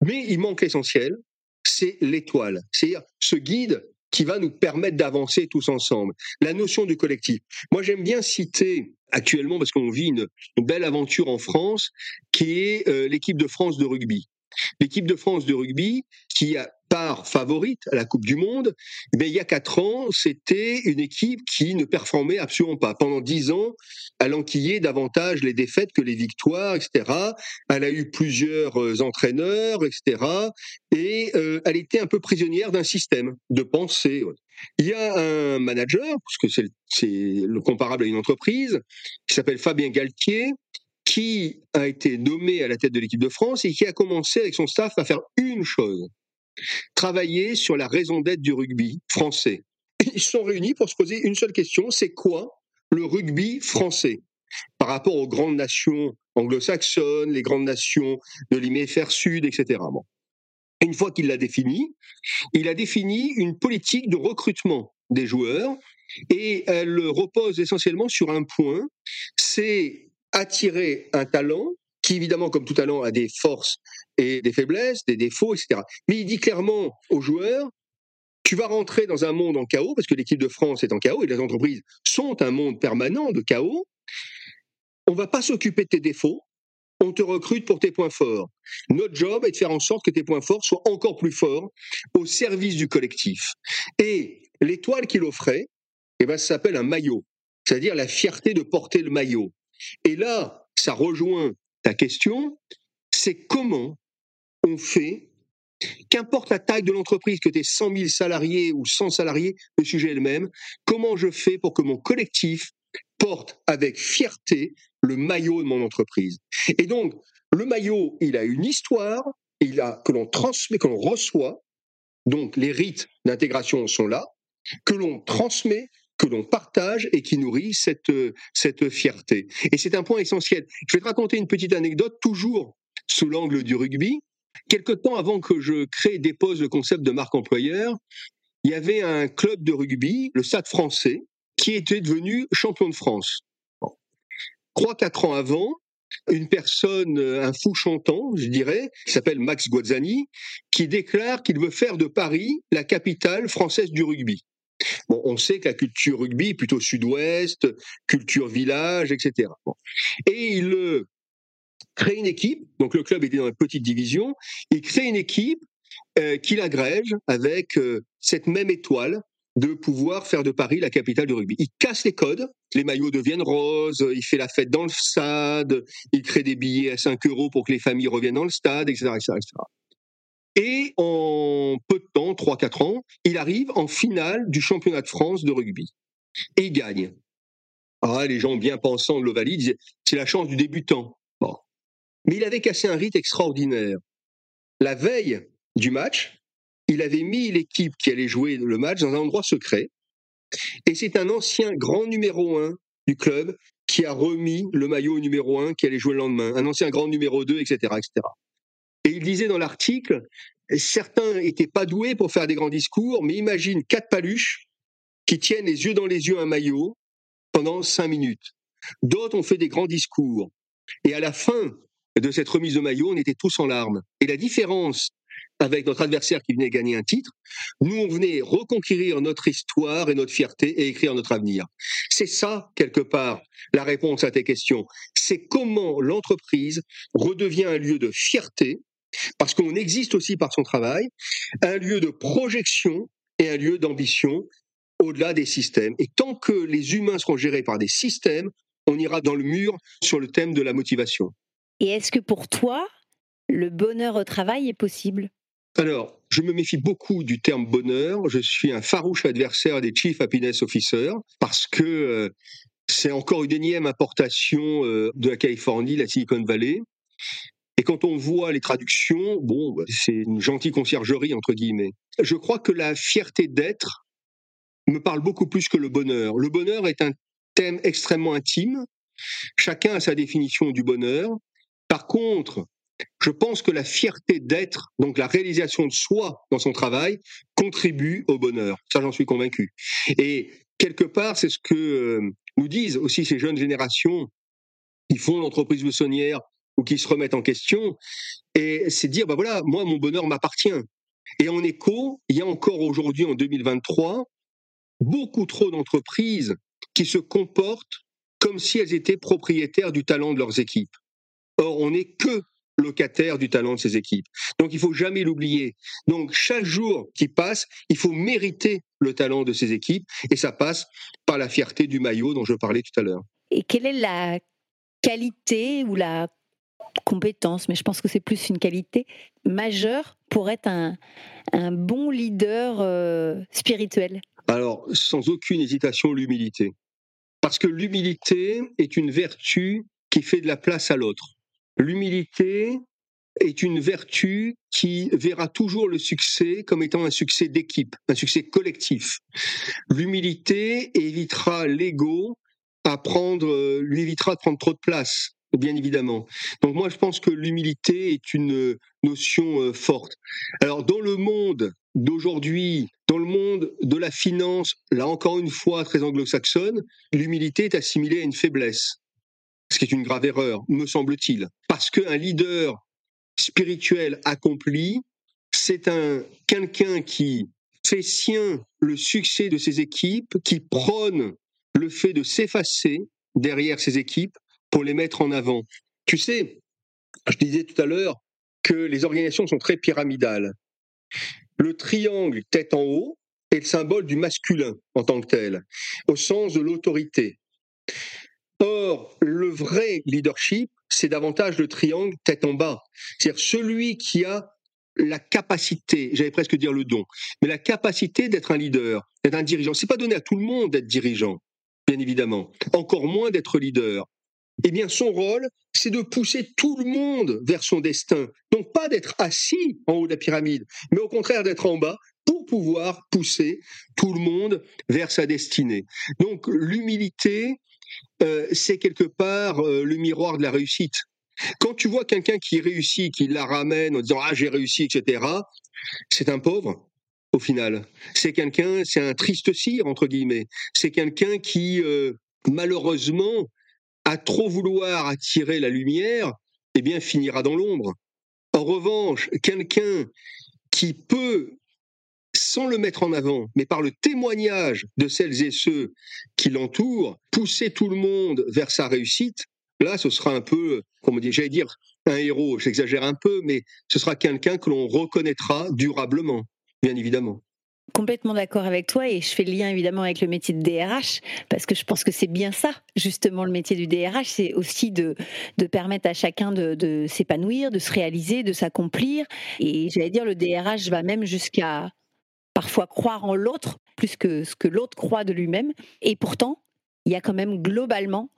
Mais il manque l'essentiel, c'est l'étoile, c'est-à-dire ce guide qui va nous permettre d'avancer tous ensemble. La notion du collectif. Moi, j'aime bien citer actuellement, parce qu'on vit une, belle aventure en France, qui est euh, l'équipe de France de rugby. L'équipe de France de rugby, qui a part favorite à la Coupe du Monde, mais il y a quatre ans, c'était une équipe qui ne performait absolument pas. Pendant dix ans, elle enquillait davantage les défaites que les victoires, etc. Elle a eu plusieurs euh, entraîneurs, etc. Et euh, elle était un peu prisonnière d'un système de pensée. Il y a un manager, parce que c'est le comparable à une entreprise, qui s'appelle Fabien Galtier, qui a été nommé à la tête de l'équipe de France et qui a commencé avec son staff à faire une chose, travailler sur la raison d'être du rugby français. Ils sont réunis pour se poser une seule question, c'est quoi le rugby français? Par rapport aux grandes nations anglo-saxonnes, les grandes nations de l'hémisphère sud, etc. Une fois qu'il l'a défini, il a défini une politique de recrutement des joueurs et elle repose essentiellement sur un point, c'est attirer un talent qui évidemment, comme tout talent, a des forces et des faiblesses, des défauts, etc. Mais il dit clairement aux joueurs, tu vas rentrer dans un monde en chaos, parce que l'équipe de France est en chaos et les entreprises sont un monde permanent de chaos. On va pas s'occuper de tes défauts, on te recrute pour tes points forts. Notre job est de faire en sorte que tes points forts soient encore plus forts au service du collectif. Et l'étoile qu'il offrait, eh ben, ça s'appelle un maillot, c'est-à-dire la fierté de porter le maillot. Et là, ça rejoint ta question, c'est comment on fait, qu'importe la taille de l'entreprise, que tu aies 100 000 salariés ou 100 salariés, le sujet est le même, comment je fais pour que mon collectif porte avec fierté le maillot de mon entreprise? Et donc, le maillot, il a une histoire, il a que l'on transmet, que l'on reçoit, donc les rites d'intégration sont là, que l'on transmet, que l'on partage et qui nourrit cette, cette fierté. Et c'est un point essentiel. Je vais te raconter une petite anecdote, toujours sous l'angle du rugby. Quelque temps avant que je crée et dépose le concept de marque employeur, il y avait un club de rugby, le Stade français, qui était devenu champion de France. Trois, quatre ans avant, une personne, un fou chantant, je dirais, qui s'appelle Max Guazzani, qui déclare qu'il veut faire de Paris la capitale française du rugby. Bon, on sait que la culture rugby est plutôt sud-ouest, culture village, etc. Et il euh, crée une équipe, donc le club était dans une petite division, il crée une équipe euh, qu'il agrège avec euh, cette même étoile de pouvoir faire de Paris la capitale du rugby. Il casse les codes, les maillots deviennent roses, il fait la fête dans le stade, il crée des billets à 5 euros pour que les familles reviennent dans le stade, etc. etc., etc. Et en peu de temps, 3-4 ans, il arrive en finale du championnat de France de rugby. Et il gagne. Ah, les gens bien pensants de l'Ovalie disaient c'est la chance du débutant. Mais il avait cassé un rite extraordinaire. La veille du match, il avait mis l'équipe qui allait jouer le match dans un endroit secret. Et c'est un ancien grand numéro un du club qui a remis le maillot numéro un qui allait jouer le lendemain, un ancien grand numéro 2, etc., etc. Et il disait dans l'article, certains n'étaient pas doués pour faire des grands discours, mais imagine quatre paluches qui tiennent les yeux dans les yeux un maillot pendant cinq minutes. D'autres ont fait des grands discours. Et à la fin de cette remise de maillot, on était tous en larmes. Et la différence avec notre adversaire qui venait gagner un titre, nous, on venait reconquérir notre histoire et notre fierté et écrire notre avenir. C'est ça, quelque part, la réponse à tes questions. C'est comment l'entreprise redevient un lieu de fierté, parce qu'on existe aussi par son travail, un lieu de projection et un lieu d'ambition au-delà des systèmes. Et tant que les humains seront gérés par des systèmes, on ira dans le mur sur le thème de la motivation. Et est-ce que pour toi, le bonheur au travail est possible? Alors, je me méfie beaucoup du terme bonheur. Je suis un farouche adversaire des Chief Happiness Officers parce que euh, c'est encore une énième importation euh, de la Californie, la Silicon Valley. Et quand on voit les traductions, bon, bah, c'est une gentille conciergerie, entre guillemets. Je crois que la fierté d'être me parle beaucoup plus que le bonheur. Le bonheur est un thème extrêmement intime. Chacun a sa définition du bonheur. Par contre, je pense que la fierté d'être, donc la réalisation de soi dans son travail, contribue au bonheur. Ça, j'en suis convaincu. Et quelque part, c'est ce que euh, nous disent aussi ces jeunes générations qui font l'entreprise buissonnière ou qui se remettent en question. Et c'est dire, bah voilà, moi, mon bonheur m'appartient. Et en écho, il y a encore aujourd'hui, en 2023, beaucoup trop d'entreprises qui se comportent comme si elles étaient propriétaires du talent de leurs équipes. Or, on n'est que locataire du talent de ses équipes. Donc il faut jamais l'oublier. Donc chaque jour qui passe, il faut mériter le talent de ses équipes et ça passe par la fierté du maillot dont je parlais tout à l'heure. Et quelle est la qualité ou la compétence, mais je pense que c'est plus une qualité majeure pour être un, un bon leader euh, spirituel? Alors, sans aucune hésitation, l'humilité. Parce que l'humilité est une vertu qui fait de la place à l'autre. L'humilité est une vertu qui verra toujours le succès comme étant un succès d'équipe, un succès collectif. L'humilité évitera l'ego à prendre, lui évitera de prendre trop de place, bien évidemment. Donc moi, je pense que l'humilité est une notion euh, forte. Alors dans le monde d'aujourd'hui, dans le monde de la finance, là encore une fois très anglo-saxonne, l'humilité est assimilée à une faiblesse ce qui est une grave erreur, me semble-t-il. Parce qu'un leader spirituel accompli, c'est un quelqu'un qui fait sien le succès de ses équipes, qui prône le fait de s'effacer derrière ses équipes pour les mettre en avant. Tu sais, je disais tout à l'heure que les organisations sont très pyramidales. Le triangle tête en haut est le symbole du masculin en tant que tel, au sens de l'autorité. Or, le vrai leadership, c'est davantage le triangle tête en bas. C'est-à-dire celui qui a la capacité, j'allais presque dire le don, mais la capacité d'être un leader, d'être un dirigeant. C'est pas donné à tout le monde d'être dirigeant, bien évidemment. Encore moins d'être leader. Eh bien, son rôle, c'est de pousser tout le monde vers son destin. Donc, pas d'être assis en haut de la pyramide, mais au contraire d'être en bas pour pouvoir pousser tout le monde vers sa destinée. Donc, l'humilité, euh, c'est quelque part euh, le miroir de la réussite. Quand tu vois quelqu'un qui réussit, qui la ramène en disant ah j'ai réussi, etc., c'est un pauvre au final. C'est quelqu'un, c'est un triste cire entre guillemets. C'est quelqu'un qui euh, malheureusement à trop vouloir attirer la lumière, eh bien finira dans l'ombre. En revanche, quelqu'un qui peut sans le mettre en avant, mais par le témoignage de celles et ceux qui l'entourent, pousser tout le monde vers sa réussite, là, ce sera un peu, j'allais dire un héros, j'exagère un peu, mais ce sera quelqu'un que l'on reconnaîtra durablement, bien évidemment complètement d'accord avec toi et je fais le lien évidemment avec le métier de DRH parce que je pense que c'est bien ça, justement, le métier du DRH, c'est aussi de, de permettre à chacun de, de s'épanouir, de se réaliser, de s'accomplir. Et j'allais dire, le DRH va même jusqu'à parfois croire en l'autre plus que ce que l'autre croit de lui-même. Et pourtant, il y a quand même globalement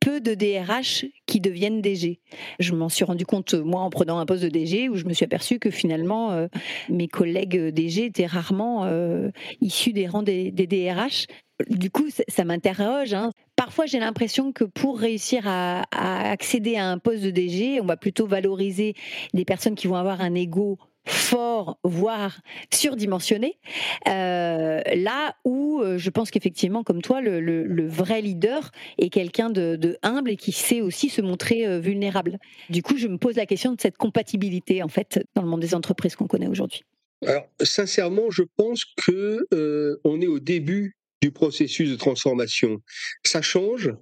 peu de DRH qui deviennent DG. Je m'en suis rendu compte, moi, en prenant un poste de DG, où je me suis aperçu que finalement, euh, mes collègues DG étaient rarement euh, issus des rangs des, DRH. Du coup, ça, m'interroge. Hein. Parfois, j'ai l'impression que pour réussir à, accéder à un poste de DG, on va plutôt valoriser des personnes qui vont avoir un ego fort, voire surdimensionné, euh, là où euh, je pense qu'effectivement, comme toi, le, vrai leader est quelqu'un de, humble et qui sait aussi se montrer euh, vulnérable. Du coup, je me pose la question de cette compatibilité, en fait, dans le monde des entreprises qu'on connaît aujourd'hui. Alors, sincèrement, je pense que on est au début du processus de transformation. Ça change.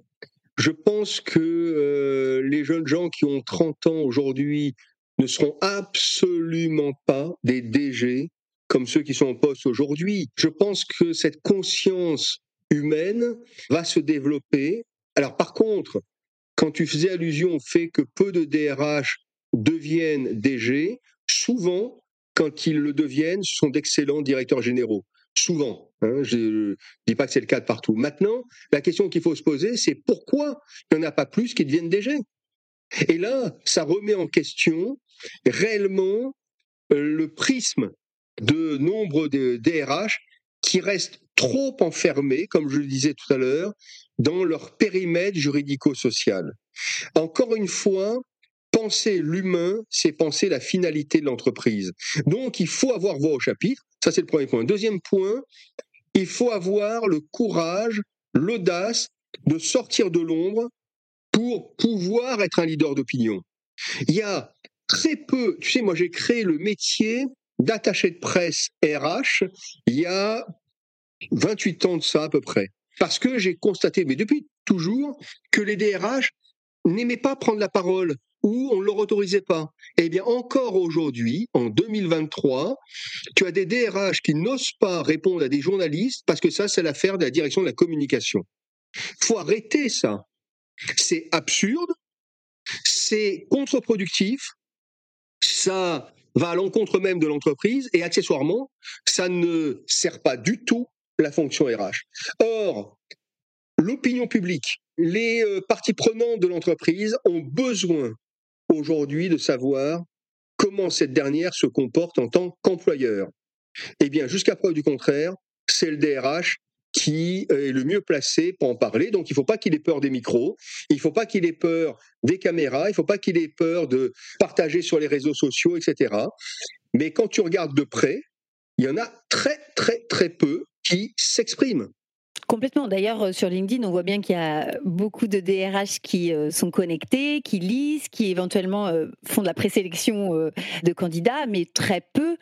Je pense que les jeunes gens qui ont 30 ans aujourd'hui ne seront absolument pas des DG comme ceux qui sont en poste aujourd'hui. Je pense que cette conscience humaine va se développer. Alors par contre, quand tu faisais allusion au fait que peu de DRH deviennent DG, souvent, quand ils le deviennent, sont d'excellents directeurs généraux. Souvent. Hein, je ne dis pas que c'est le cas de partout. Maintenant, la question qu'il faut se poser, c'est pourquoi il n'y en a pas plus qui deviennent DG Et là, ça remet en question réellement euh, le prisme de nombre de DRH qui restent trop enfermés, comme je le disais tout à l'heure, dans leur périmètre juridico-social. Encore une fois, penser l'humain, c'est penser la finalité de l'entreprise. Donc, il faut avoir voix au chapitre. Ça, c'est le premier point. Deuxième point, il faut avoir le courage, l'audace de sortir de l'ombre pour pouvoir être un leader d'opinion. Il y a très peu, tu sais, moi j'ai créé le métier d'attaché de presse RH il y a 28 ans de ça à peu près. Parce que j'ai constaté, mais depuis toujours, que les DRH n'aimaient pas prendre la parole ou on ne leur autorisait pas. Eh bien, encore aujourd'hui, en 2023, tu as des DRH qui n'osent pas répondre à des journalistes parce que ça, c'est l'affaire de la direction de la communication. faut arrêter ça. C'est absurde, c'est contre-productif, ça va à l'encontre même de l'entreprise et accessoirement, ça ne sert pas du tout la fonction RH. Or, l'opinion publique, les euh, parties prenantes de l'entreprise ont besoin aujourd'hui de savoir comment cette dernière se comporte en tant qu'employeur. Eh bien, jusqu'à preuve du contraire, c'est le DRH qui est le mieux placé pour en parler. Donc il ne faut pas qu'il ait peur des micros, il ne faut pas qu'il ait peur des caméras, il ne faut pas qu'il ait peur de partager sur les réseaux sociaux, etc. Mais quand tu regardes de près, il y en a très très très peu qui s'expriment. Complètement. D'ailleurs, euh, sur LinkedIn, on voit bien qu'il y a beaucoup de DRH qui euh, sont connectés, qui lisent, qui éventuellement euh, font de la présélection de candidats, mais très peu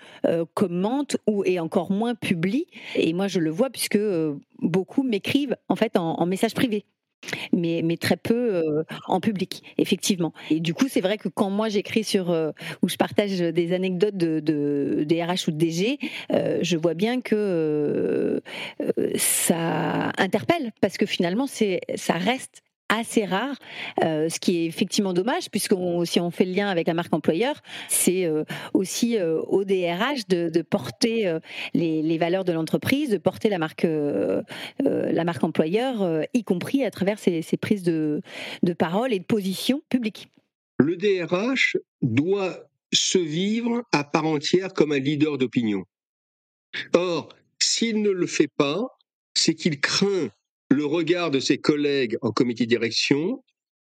commentent ou et encore moins publient. Et moi, je le vois puisque beaucoup m'écrivent en fait en, en message privé mais, très peu euh, en public, effectivement. Et du coup, c'est vrai que quand moi j'écris sur, euh, où je partage des anecdotes de, de, RH ou de DG, euh, je vois bien que ça interpelle, parce que finalement, ça reste assez rare, euh, ce qui est effectivement dommage, puisque si on fait le lien avec la marque employeur, c'est euh, aussi euh, au DRH de, porter les, valeurs de l'entreprise, de porter la marque, la marque employeur, y compris à travers ses, prises de, de parole et de position publique. Le DRH doit se vivre à part entière comme un leader d'opinion. Or, s'il ne le fait pas, c'est qu'il craint le regard de ses collègues en comité de direction,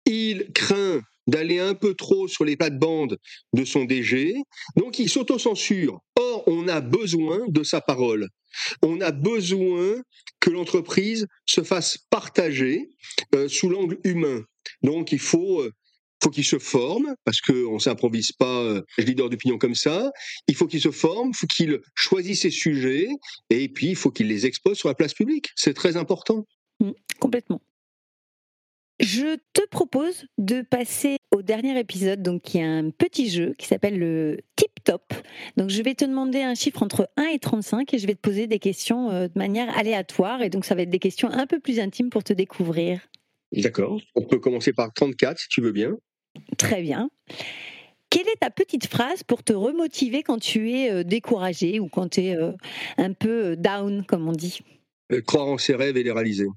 il craint d'aller un peu trop sur les plates-bandes de son DG, donc il s'autocensure. Or, on a besoin de sa parole. On a besoin que l'entreprise se fasse partager euh, sous l'angle humain. Donc, il faut, euh, faut qu'il se forme, parce qu'on ne s'improvise pas euh, leader d'opinion comme ça. Il faut qu'il se forme, il faut qu'il choisisse ses sujets, et puis il faut qu'il les expose sur la place publique. C'est très important. Mmh, complètement. Je te propose de passer au dernier épisode, donc qui est un petit jeu qui s'appelle le Tip Top. Donc je vais te demander un chiffre entre 1 et 35 et je vais te poser des questions euh, de manière aléatoire et donc ça va être des questions un peu plus intimes pour te découvrir. D'accord. On peut commencer par 34 si tu veux bien. Très bien. Quelle est ta petite phrase pour te remotiver quand tu es euh, découragé ou quand tu es euh, un peu down, comme on dit? Croire en ses rêves et les réaliser.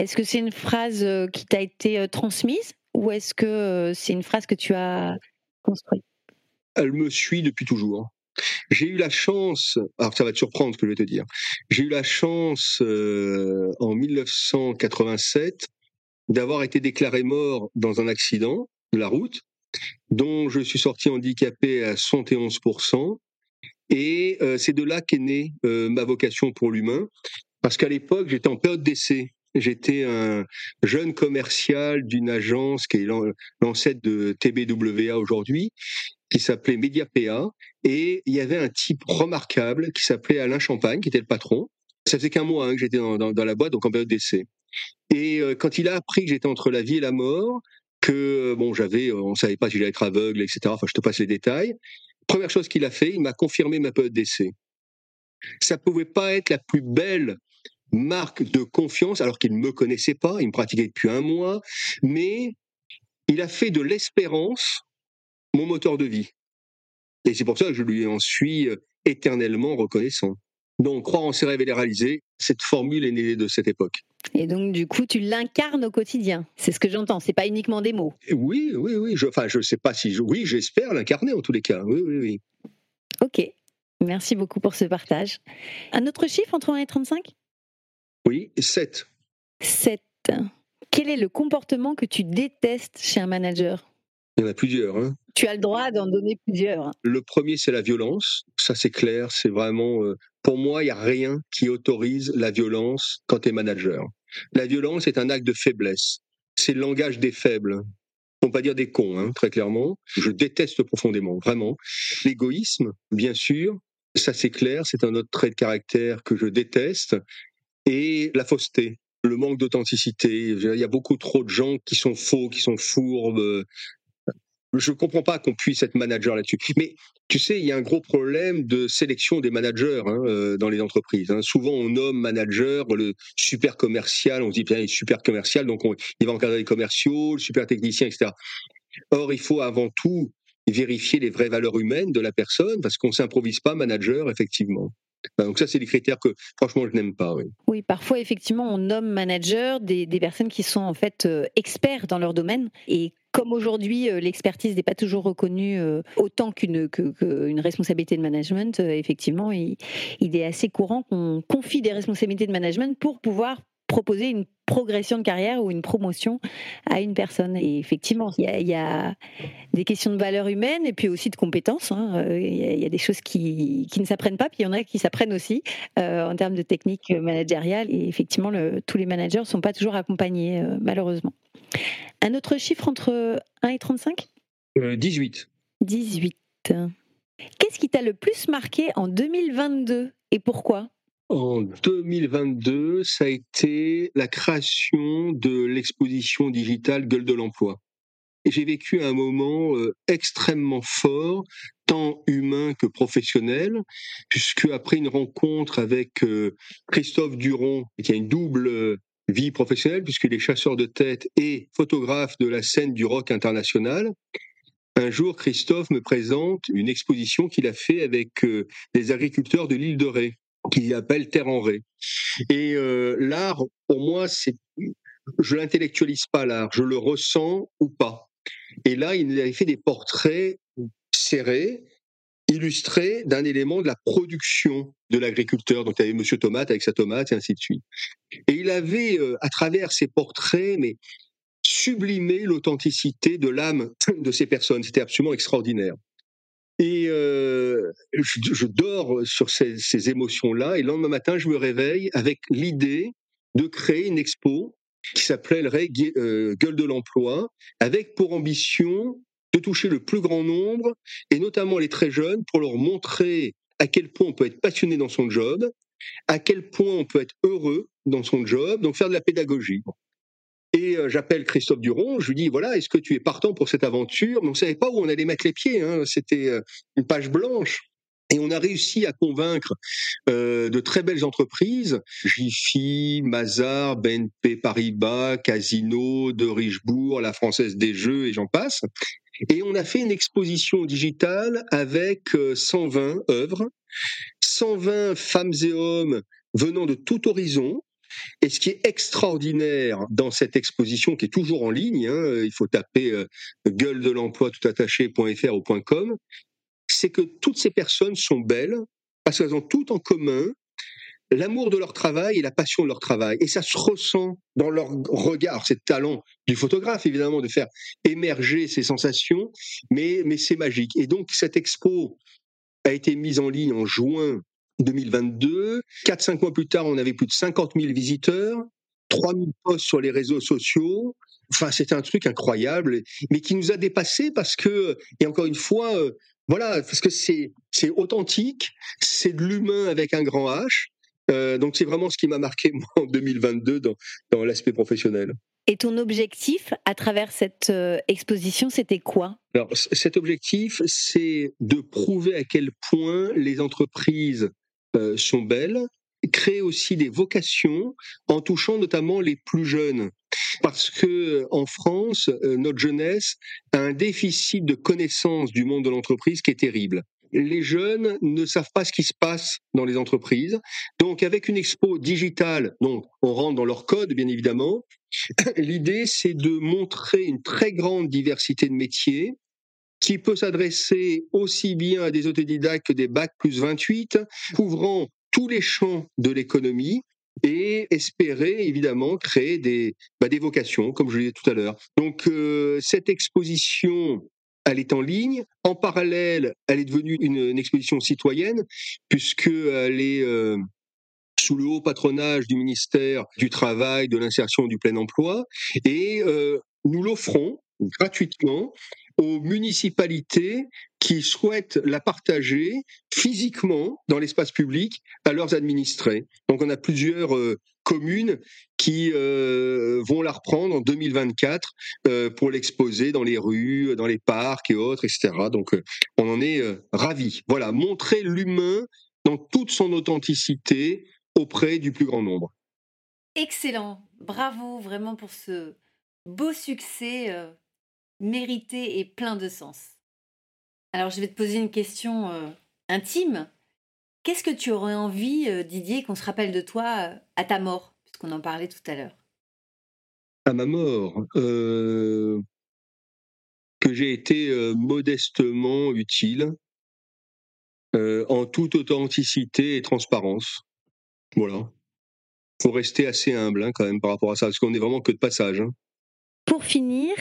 Est-ce que c'est une phrase qui t'a été transmise ou est-ce que c'est une phrase que tu as construite? Elle me suit depuis toujours. J'ai eu la chance, alors ça va te surprendre ce que je vais te dire, j'ai eu la chance en 1987 d'avoir été déclaré mort dans un accident de la route, dont je suis sorti handicapé à 71%. Et euh, c'est de là qu'est née euh, ma vocation pour l'humain, parce qu'à l'époque, j'étais en période d'essai. J'étais un jeune commercial d'une agence qui est l'ancêtre de TBWA aujourd'hui, qui s'appelait MediaPA, et il y avait un type remarquable qui s'appelait Alain Champagne, qui était le patron. Ça faisait qu'un mois hein, que j'étais dans, la boîte, donc en période d'essai. Et euh, quand il a appris que j'étais entre la vie et la mort, que bon, j'avais, on savait pas si j'allais être aveugle, etc. Enfin, je te passe les détails. Première chose qu'il a fait, il m'a confirmé ma période d'essai. Ça pouvait pas être la plus belle marque de confiance, alors qu'il ne me connaissait pas, il me pratiquait depuis un mois, mais il a fait de l'espérance mon moteur de vie. Et c'est pour ça que je lui en suis euh, éternellement reconnaissant. Donc, croire en ses rêves et les réaliser, cette formule est née de cette époque. Et donc, du coup, tu l'incarnes au quotidien. C'est ce que j'entends. C'est pas uniquement des mots. Oui, oui, oui. Je, enfin, je sais pas si. oui, j'espère l'incarner en tous les cas. Oui, oui, oui. Ok. Merci beaucoup pour ce partage. Un autre chiffre entre 1 et 35 Oui, 7. 7. Quel est le comportement que tu détestes chez un manager? Il y en a plusieurs. Hein. Tu as le droit d'en donner plusieurs. Le premier, c'est la violence. Ça, c'est clair. C'est vraiment. Euh, pour moi, il n'y a rien qui autorise la violence quand tu es manager. La violence est un acte de faiblesse. C'est le langage des faibles. On pas dire des cons, hein, très clairement. Je déteste profondément, vraiment. L'égoïsme, bien sûr, ça c'est clair, c'est un autre trait de caractère que je déteste. Et la fausseté, le manque d'authenticité. Il y a beaucoup trop de gens qui sont faux, qui sont fourbes, je comprends pas qu'on puisse être manager là-dessus. Mais tu sais, il y a un gros problème de sélection des managers hein, euh, dans les entreprises. Hein. Souvent, on nomme manager le super commercial. On se dit, bien, il est super commercial, donc il va encadrer les commerciaux, le super technicien, etc. Or, il faut avant tout vérifier les vraies valeurs humaines de la personne, parce qu'on s'improvise pas manager, effectivement. Donc ça, c'est des critères que franchement je n'aime pas. Oui. parfois effectivement on nomme manager des, personnes qui sont en fait euh, experts dans leur domaine et comme aujourd'hui euh, l'expertise n'est pas toujours reconnue euh, autant qu'une responsabilité de management, effectivement il, est assez courant qu'on confie des responsabilités de management pour pouvoir proposer une progression de carrière ou une promotion à une personne. Et effectivement, il y a, des questions de valeur humaine et puis aussi de compétences. Hein. Il, y a, des choses qui, ne s'apprennent pas, puis il y en a qui s'apprennent aussi euh, en termes de techniques managériales. Et effectivement, le, tous les managers ne sont pas toujours accompagnés, euh, malheureusement. Un autre chiffre entre 1 et 35 18. 18. Qu'est-ce qui t'a le plus marqué en 2022 et pourquoi? En 2022, ça a été la création de l'exposition digitale Gueule de l'emploi. J'ai vécu un moment euh, extrêmement fort, tant humain que professionnel, puisque après une rencontre avec euh, Christophe Duron, qui a une double euh, vie professionnelle, puisqu'il est chasseur de tête et photographe de la scène du rock international, un jour, Christophe me présente une exposition qu'il a fait avec des agriculteurs de l'île de Ré qu'il appelle Terre en Ré. Et euh, l'art, pour moi, c'est, je l'intellectualise pas l'art, je le ressens ou pas. Et là, il avait fait des portraits serrés, illustrés d'un élément de la production de l'agriculteur. Donc, il y avait Monsieur Tomate avec sa tomate et ainsi de suite. Et il avait, euh, à travers ces portraits, mais sublimé l'authenticité de l'âme de ces personnes. C'était absolument extraordinaire. Et euh, je, dors sur ces, émotions-là, et le lendemain matin, je me réveille avec l'idée de créer une expo qui s'appellerait euh, Gueule de l'emploi, avec pour ambition de toucher le plus grand nombre, et notamment les très jeunes, pour leur montrer à quel point on peut être passionné dans son job, à quel point on peut être heureux dans son job, donc faire de la pédagogie. Et euh, j'appelle Christophe Duron, je lui dis voilà, est-ce que tu es partant pour cette aventure? Mais on ne savait pas où on allait mettre les pieds, hein. c'était euh, une page blanche. Et on a réussi à convaincre euh, de très belles entreprises, Jiffy, Mazar, BNP Paribas, Casino, de Richebourg, la Française des Jeux et j'en passe. Et on a fait une exposition digitale avec 120 œuvres, 120 femmes et hommes venant de tout horizon, Et ce qui est extraordinaire dans cette exposition, qui est toujours en ligne, hein, il faut taper euh, gueule de l'emploi tout attaché.fr ou .com, c'est que toutes ces personnes sont belles parce qu'elles ont tout en commun l'amour de leur travail et la passion de leur travail. Et ça se ressent dans leur regard, c'est le talent du photographe, évidemment, de faire émerger ces sensations, mais, mais c'est magique. Et donc, cette expo a été mise en ligne en juin 2022. Quatre, cinq mois plus tard, on avait plus de 50 000 visiteurs, 3 000 posts sur les réseaux sociaux. Enfin, c'était un truc incroyable, mais qui nous a dépassés parce que, et encore une fois, euh, voilà, parce que c'est c'est authentique, c'est de l'humain avec un grand H. Euh, donc c'est vraiment ce qui m'a marqué moi en 2022 dans, dans l'aspect professionnel. Et ton objectif à travers cette euh, exposition, c'était quoi? Alors cet objectif, c'est de prouver à quel point les entreprises euh, sont belles, créer aussi des vocations en touchant notamment les plus jeunes. Parce que en France, euh, notre jeunesse a un déficit de connaissance du monde de l'entreprise qui est terrible. Les jeunes ne savent pas ce qui se passe dans les entreprises. Donc, avec une expo digitale, donc on rentre dans leur code, bien évidemment. L'idée, c'est de montrer une très grande diversité de métiers qui peut s'adresser aussi bien à des autodidactes que des bacs plus 28, couvrant tous les champs de l'économie et espérer évidemment créer des, bah, des vocations, comme je l'ai dit tout à l'heure. Donc euh, cette exposition, elle est en ligne. En parallèle, elle est devenue une, exposition citoyenne, puisqu'elle est euh, sous le haut patronage du ministère du Travail, de l'Insertion du Plein Emploi. Et euh, nous l'offrons gratuitement aux municipalités qui souhaitent la partager physiquement dans l'espace public à leurs administrés. Donc on a plusieurs euh, communes qui euh, vont la reprendre en 2024 euh, pour l'exposer dans les rues, dans les parcs et autres, etc. Donc on en est ravis. Voilà, montrer l'humain dans toute son authenticité auprès du plus grand nombre. Excellent, bravo vraiment pour ce beau succès mérité et plein de sens. Alors je vais te poser une question euh, intime. Qu'est-ce que tu aurais envie, euh, Didier, qu'on se rappelle de toi euh, à ta mort, puisqu'on en parlait tout à l'heure À ma mort, que j'ai été modestement utile, en toute authenticité et transparence. Voilà. Faut rester assez humble hein, quand même par rapport à ça, parce qu'on n'est vraiment que de passage. Hein. Pour finir,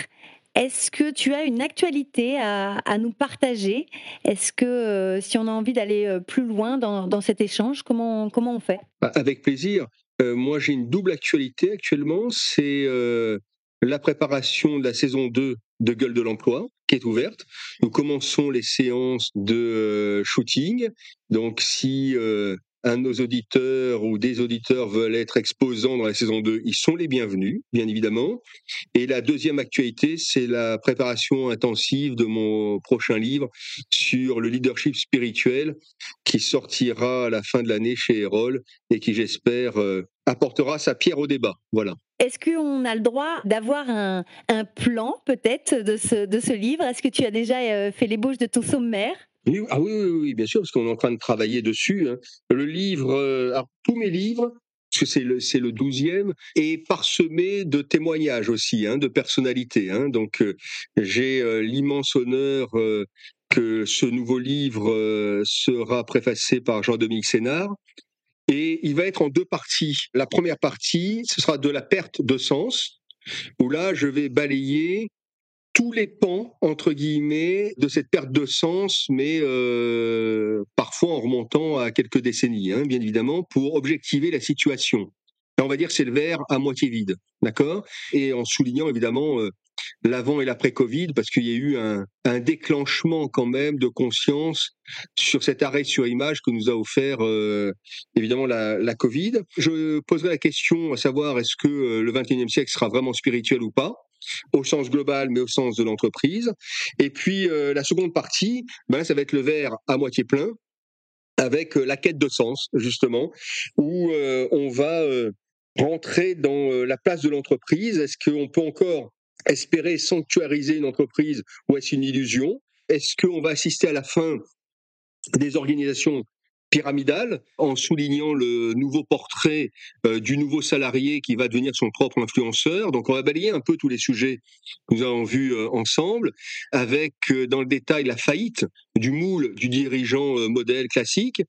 est-ce que tu as une actualité à, nous partager? Est-ce que euh, si on a envie d'aller euh, plus loin dans, cet échange, comment, comment on fait? Bah, Avec plaisir. Euh, moi, j'ai une double actualité actuellement. C'est la préparation de la saison 2 de Gueule de l'emploi qui est ouverte. Nous commençons les séances de shooting. Donc, si un de nos auditeurs ou des auditeurs veulent être exposants dans la saison 2, ils sont les bienvenus, bien évidemment. Et la deuxième actualité, c'est la préparation intensive de mon prochain livre sur le leadership spirituel qui sortira à la fin de l'année chez Erol et qui, j'espère, euh, apportera sa pierre au débat. Voilà. Est-ce qu'on a le droit d'avoir un, plan peut-être de ce, de ce livre? Est-ce que tu as déjà euh, fait l'ébauche de ton sommaire? Ah oui, oui, oui, bien sûr, parce qu'on est en train de travailler dessus. Hein. Le livre, euh, tous mes livres, parce que c'est le c'est le douzième, est parsemé de témoignages aussi, hein, de personnalités. Hein. Donc euh, j'ai euh, l'immense honneur que ce nouveau livre sera préfacé par Jean-Dominique Sénard. Et il va être en deux parties. La première partie, ce sera de la perte de sens, où là, je vais balayer tous les pans, entre guillemets, de cette perte de sens, mais euh, parfois en remontant à quelques décennies, hein, bien évidemment, pour objectiver la situation. on va dire c'est le verre à moitié vide, d'accord? Et en soulignant évidemment euh, l'avant et l'après-Covid, parce qu'il y a eu un, déclenchement quand même de conscience sur cet arrêt sur image que nous a offert euh, évidemment la, la, Covid. Je poserai la question à savoir est-ce que le XXIe siècle sera vraiment spirituel ou pas? Au sens global, mais au sens de l'entreprise. Et puis euh, la seconde partie, ben, ça va être le verre à moitié plein, avec euh, la quête de sens, justement, où euh, on va rentrer dans la place de l'entreprise. Est-ce qu'on peut encore espérer sanctuariser une entreprise ou est-ce une illusion? Est-ce qu'on va assister à la fin des organisations pyramidale en soulignant le nouveau portrait euh, du nouveau salarié qui va devenir son propre influenceur. Donc on va balayer un peu tous les sujets que nous avons vus euh, ensemble avec euh, dans le détail la faillite du moule du dirigeant modèle classique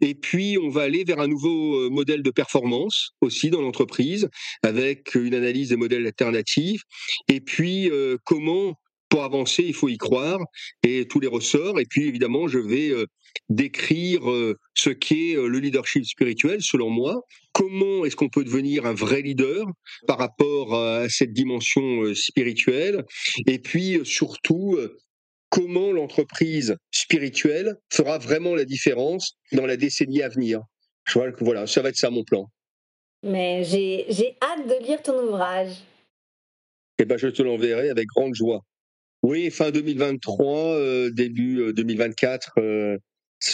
et puis on va aller vers un nouveau modèle de performance aussi dans l'entreprise avec une analyse des modèles alternatifs et puis comment pour avancer, il faut y croire et tous les ressorts. Et puis évidemment, je vais décrire euh, ce qu'est euh, le leadership spirituel, selon moi. Comment est-ce qu'on peut devenir un vrai leader par rapport à cette dimension spirituelle? Et puis surtout, comment l'entreprise spirituelle fera vraiment la différence dans la décennie à venir? Je vois que voilà, ça va être ça mon plan. Mais j'ai hâte de lire ton ouvrage. Eh ben, je te l'enverrai avec grande joie. Oui, fin 2023, euh, début 2024. Euh,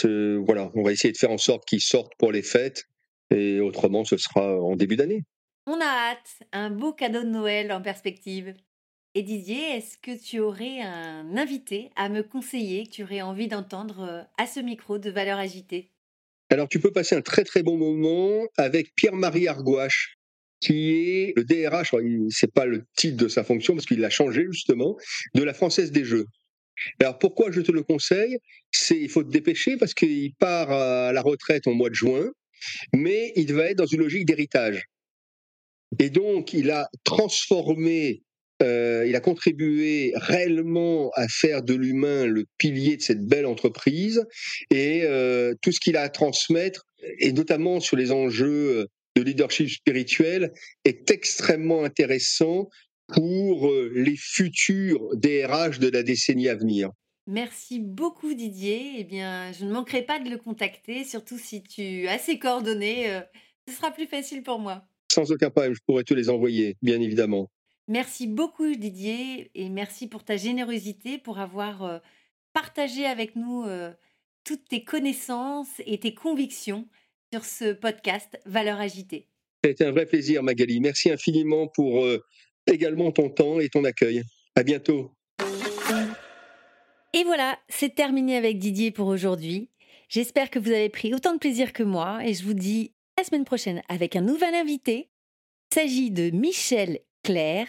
euh, voilà, on va essayer de faire en sorte qu'ils sortent pour les fêtes et autrement, ce sera en début d'année. On a hâte, un beau cadeau de Noël en perspective. Et Didier, est-ce que tu aurais un invité à me conseiller que tu aurais envie d'entendre à ce micro de Valeurs Agitées? Alors, tu peux passer un très très bon moment avec Pierre-Marie Argouache, qui est le DRH, c'est pas le titre de sa fonction parce qu'il l'a changé justement, de la Française des Jeux. Alors pourquoi je te le conseille? C'est il faut te dépêcher parce qu'il part à la retraite en mois de juin, mais il va être dans une logique d'héritage. Et donc il a transformé, euh, il a contribué réellement à faire de l'humain le pilier de cette belle entreprise et euh, tout ce qu'il a à transmettre, et notamment sur les enjeux de leadership spirituel est extrêmement intéressant pour euh, les futurs DRH de la décennie à venir. Merci beaucoup Didier. Eh bien, je ne manquerai pas de le contacter, surtout si tu as ses coordonnées. Euh, ce sera plus facile pour moi. Sans aucun problème, je pourrais te les envoyer, bien évidemment. Merci beaucoup Didier et merci pour ta générosité, pour avoir euh, partagé avec nous toutes tes connaissances et tes convictions sur ce podcast Valeurs agitées. C'était un vrai plaisir, Magali. Merci infiniment pour également ton temps et ton accueil. À bientôt. Et voilà, c'est terminé avec Didier pour aujourd'hui. J'espère que vous avez pris autant de plaisir que moi et je vous dis à la semaine prochaine avec un nouvel invité. Il s'agit de Michel Claire,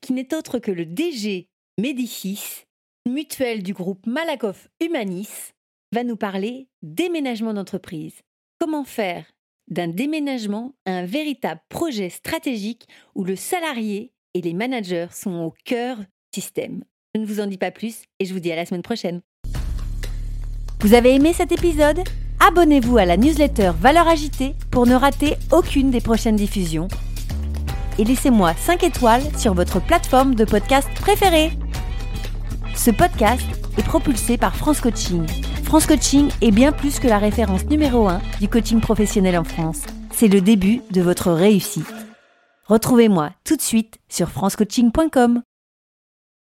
qui n'est autre que le DG Médicis, mutuelle du groupe Malakoff Humanis, va nous parler déménagement d'entreprise. Comment faire d'un déménagement un véritable projet stratégique où le salarié et les managers sont au cœur du système Je ne vous en dis pas plus et je vous dis à la semaine prochaine. Vous avez aimé cet épisode? Abonnez-vous à la newsletter Valeurs Agitée pour ne rater aucune des prochaines diffusions. Et laissez-moi 5 étoiles sur votre plateforme de podcast préférée. Ce podcast est propulsé par France Coaching France Coaching est bien plus que la référence numéro 1 du coaching professionnel en France. C'est le début de votre réussite. Retrouvez-moi tout de suite sur francecoaching.com.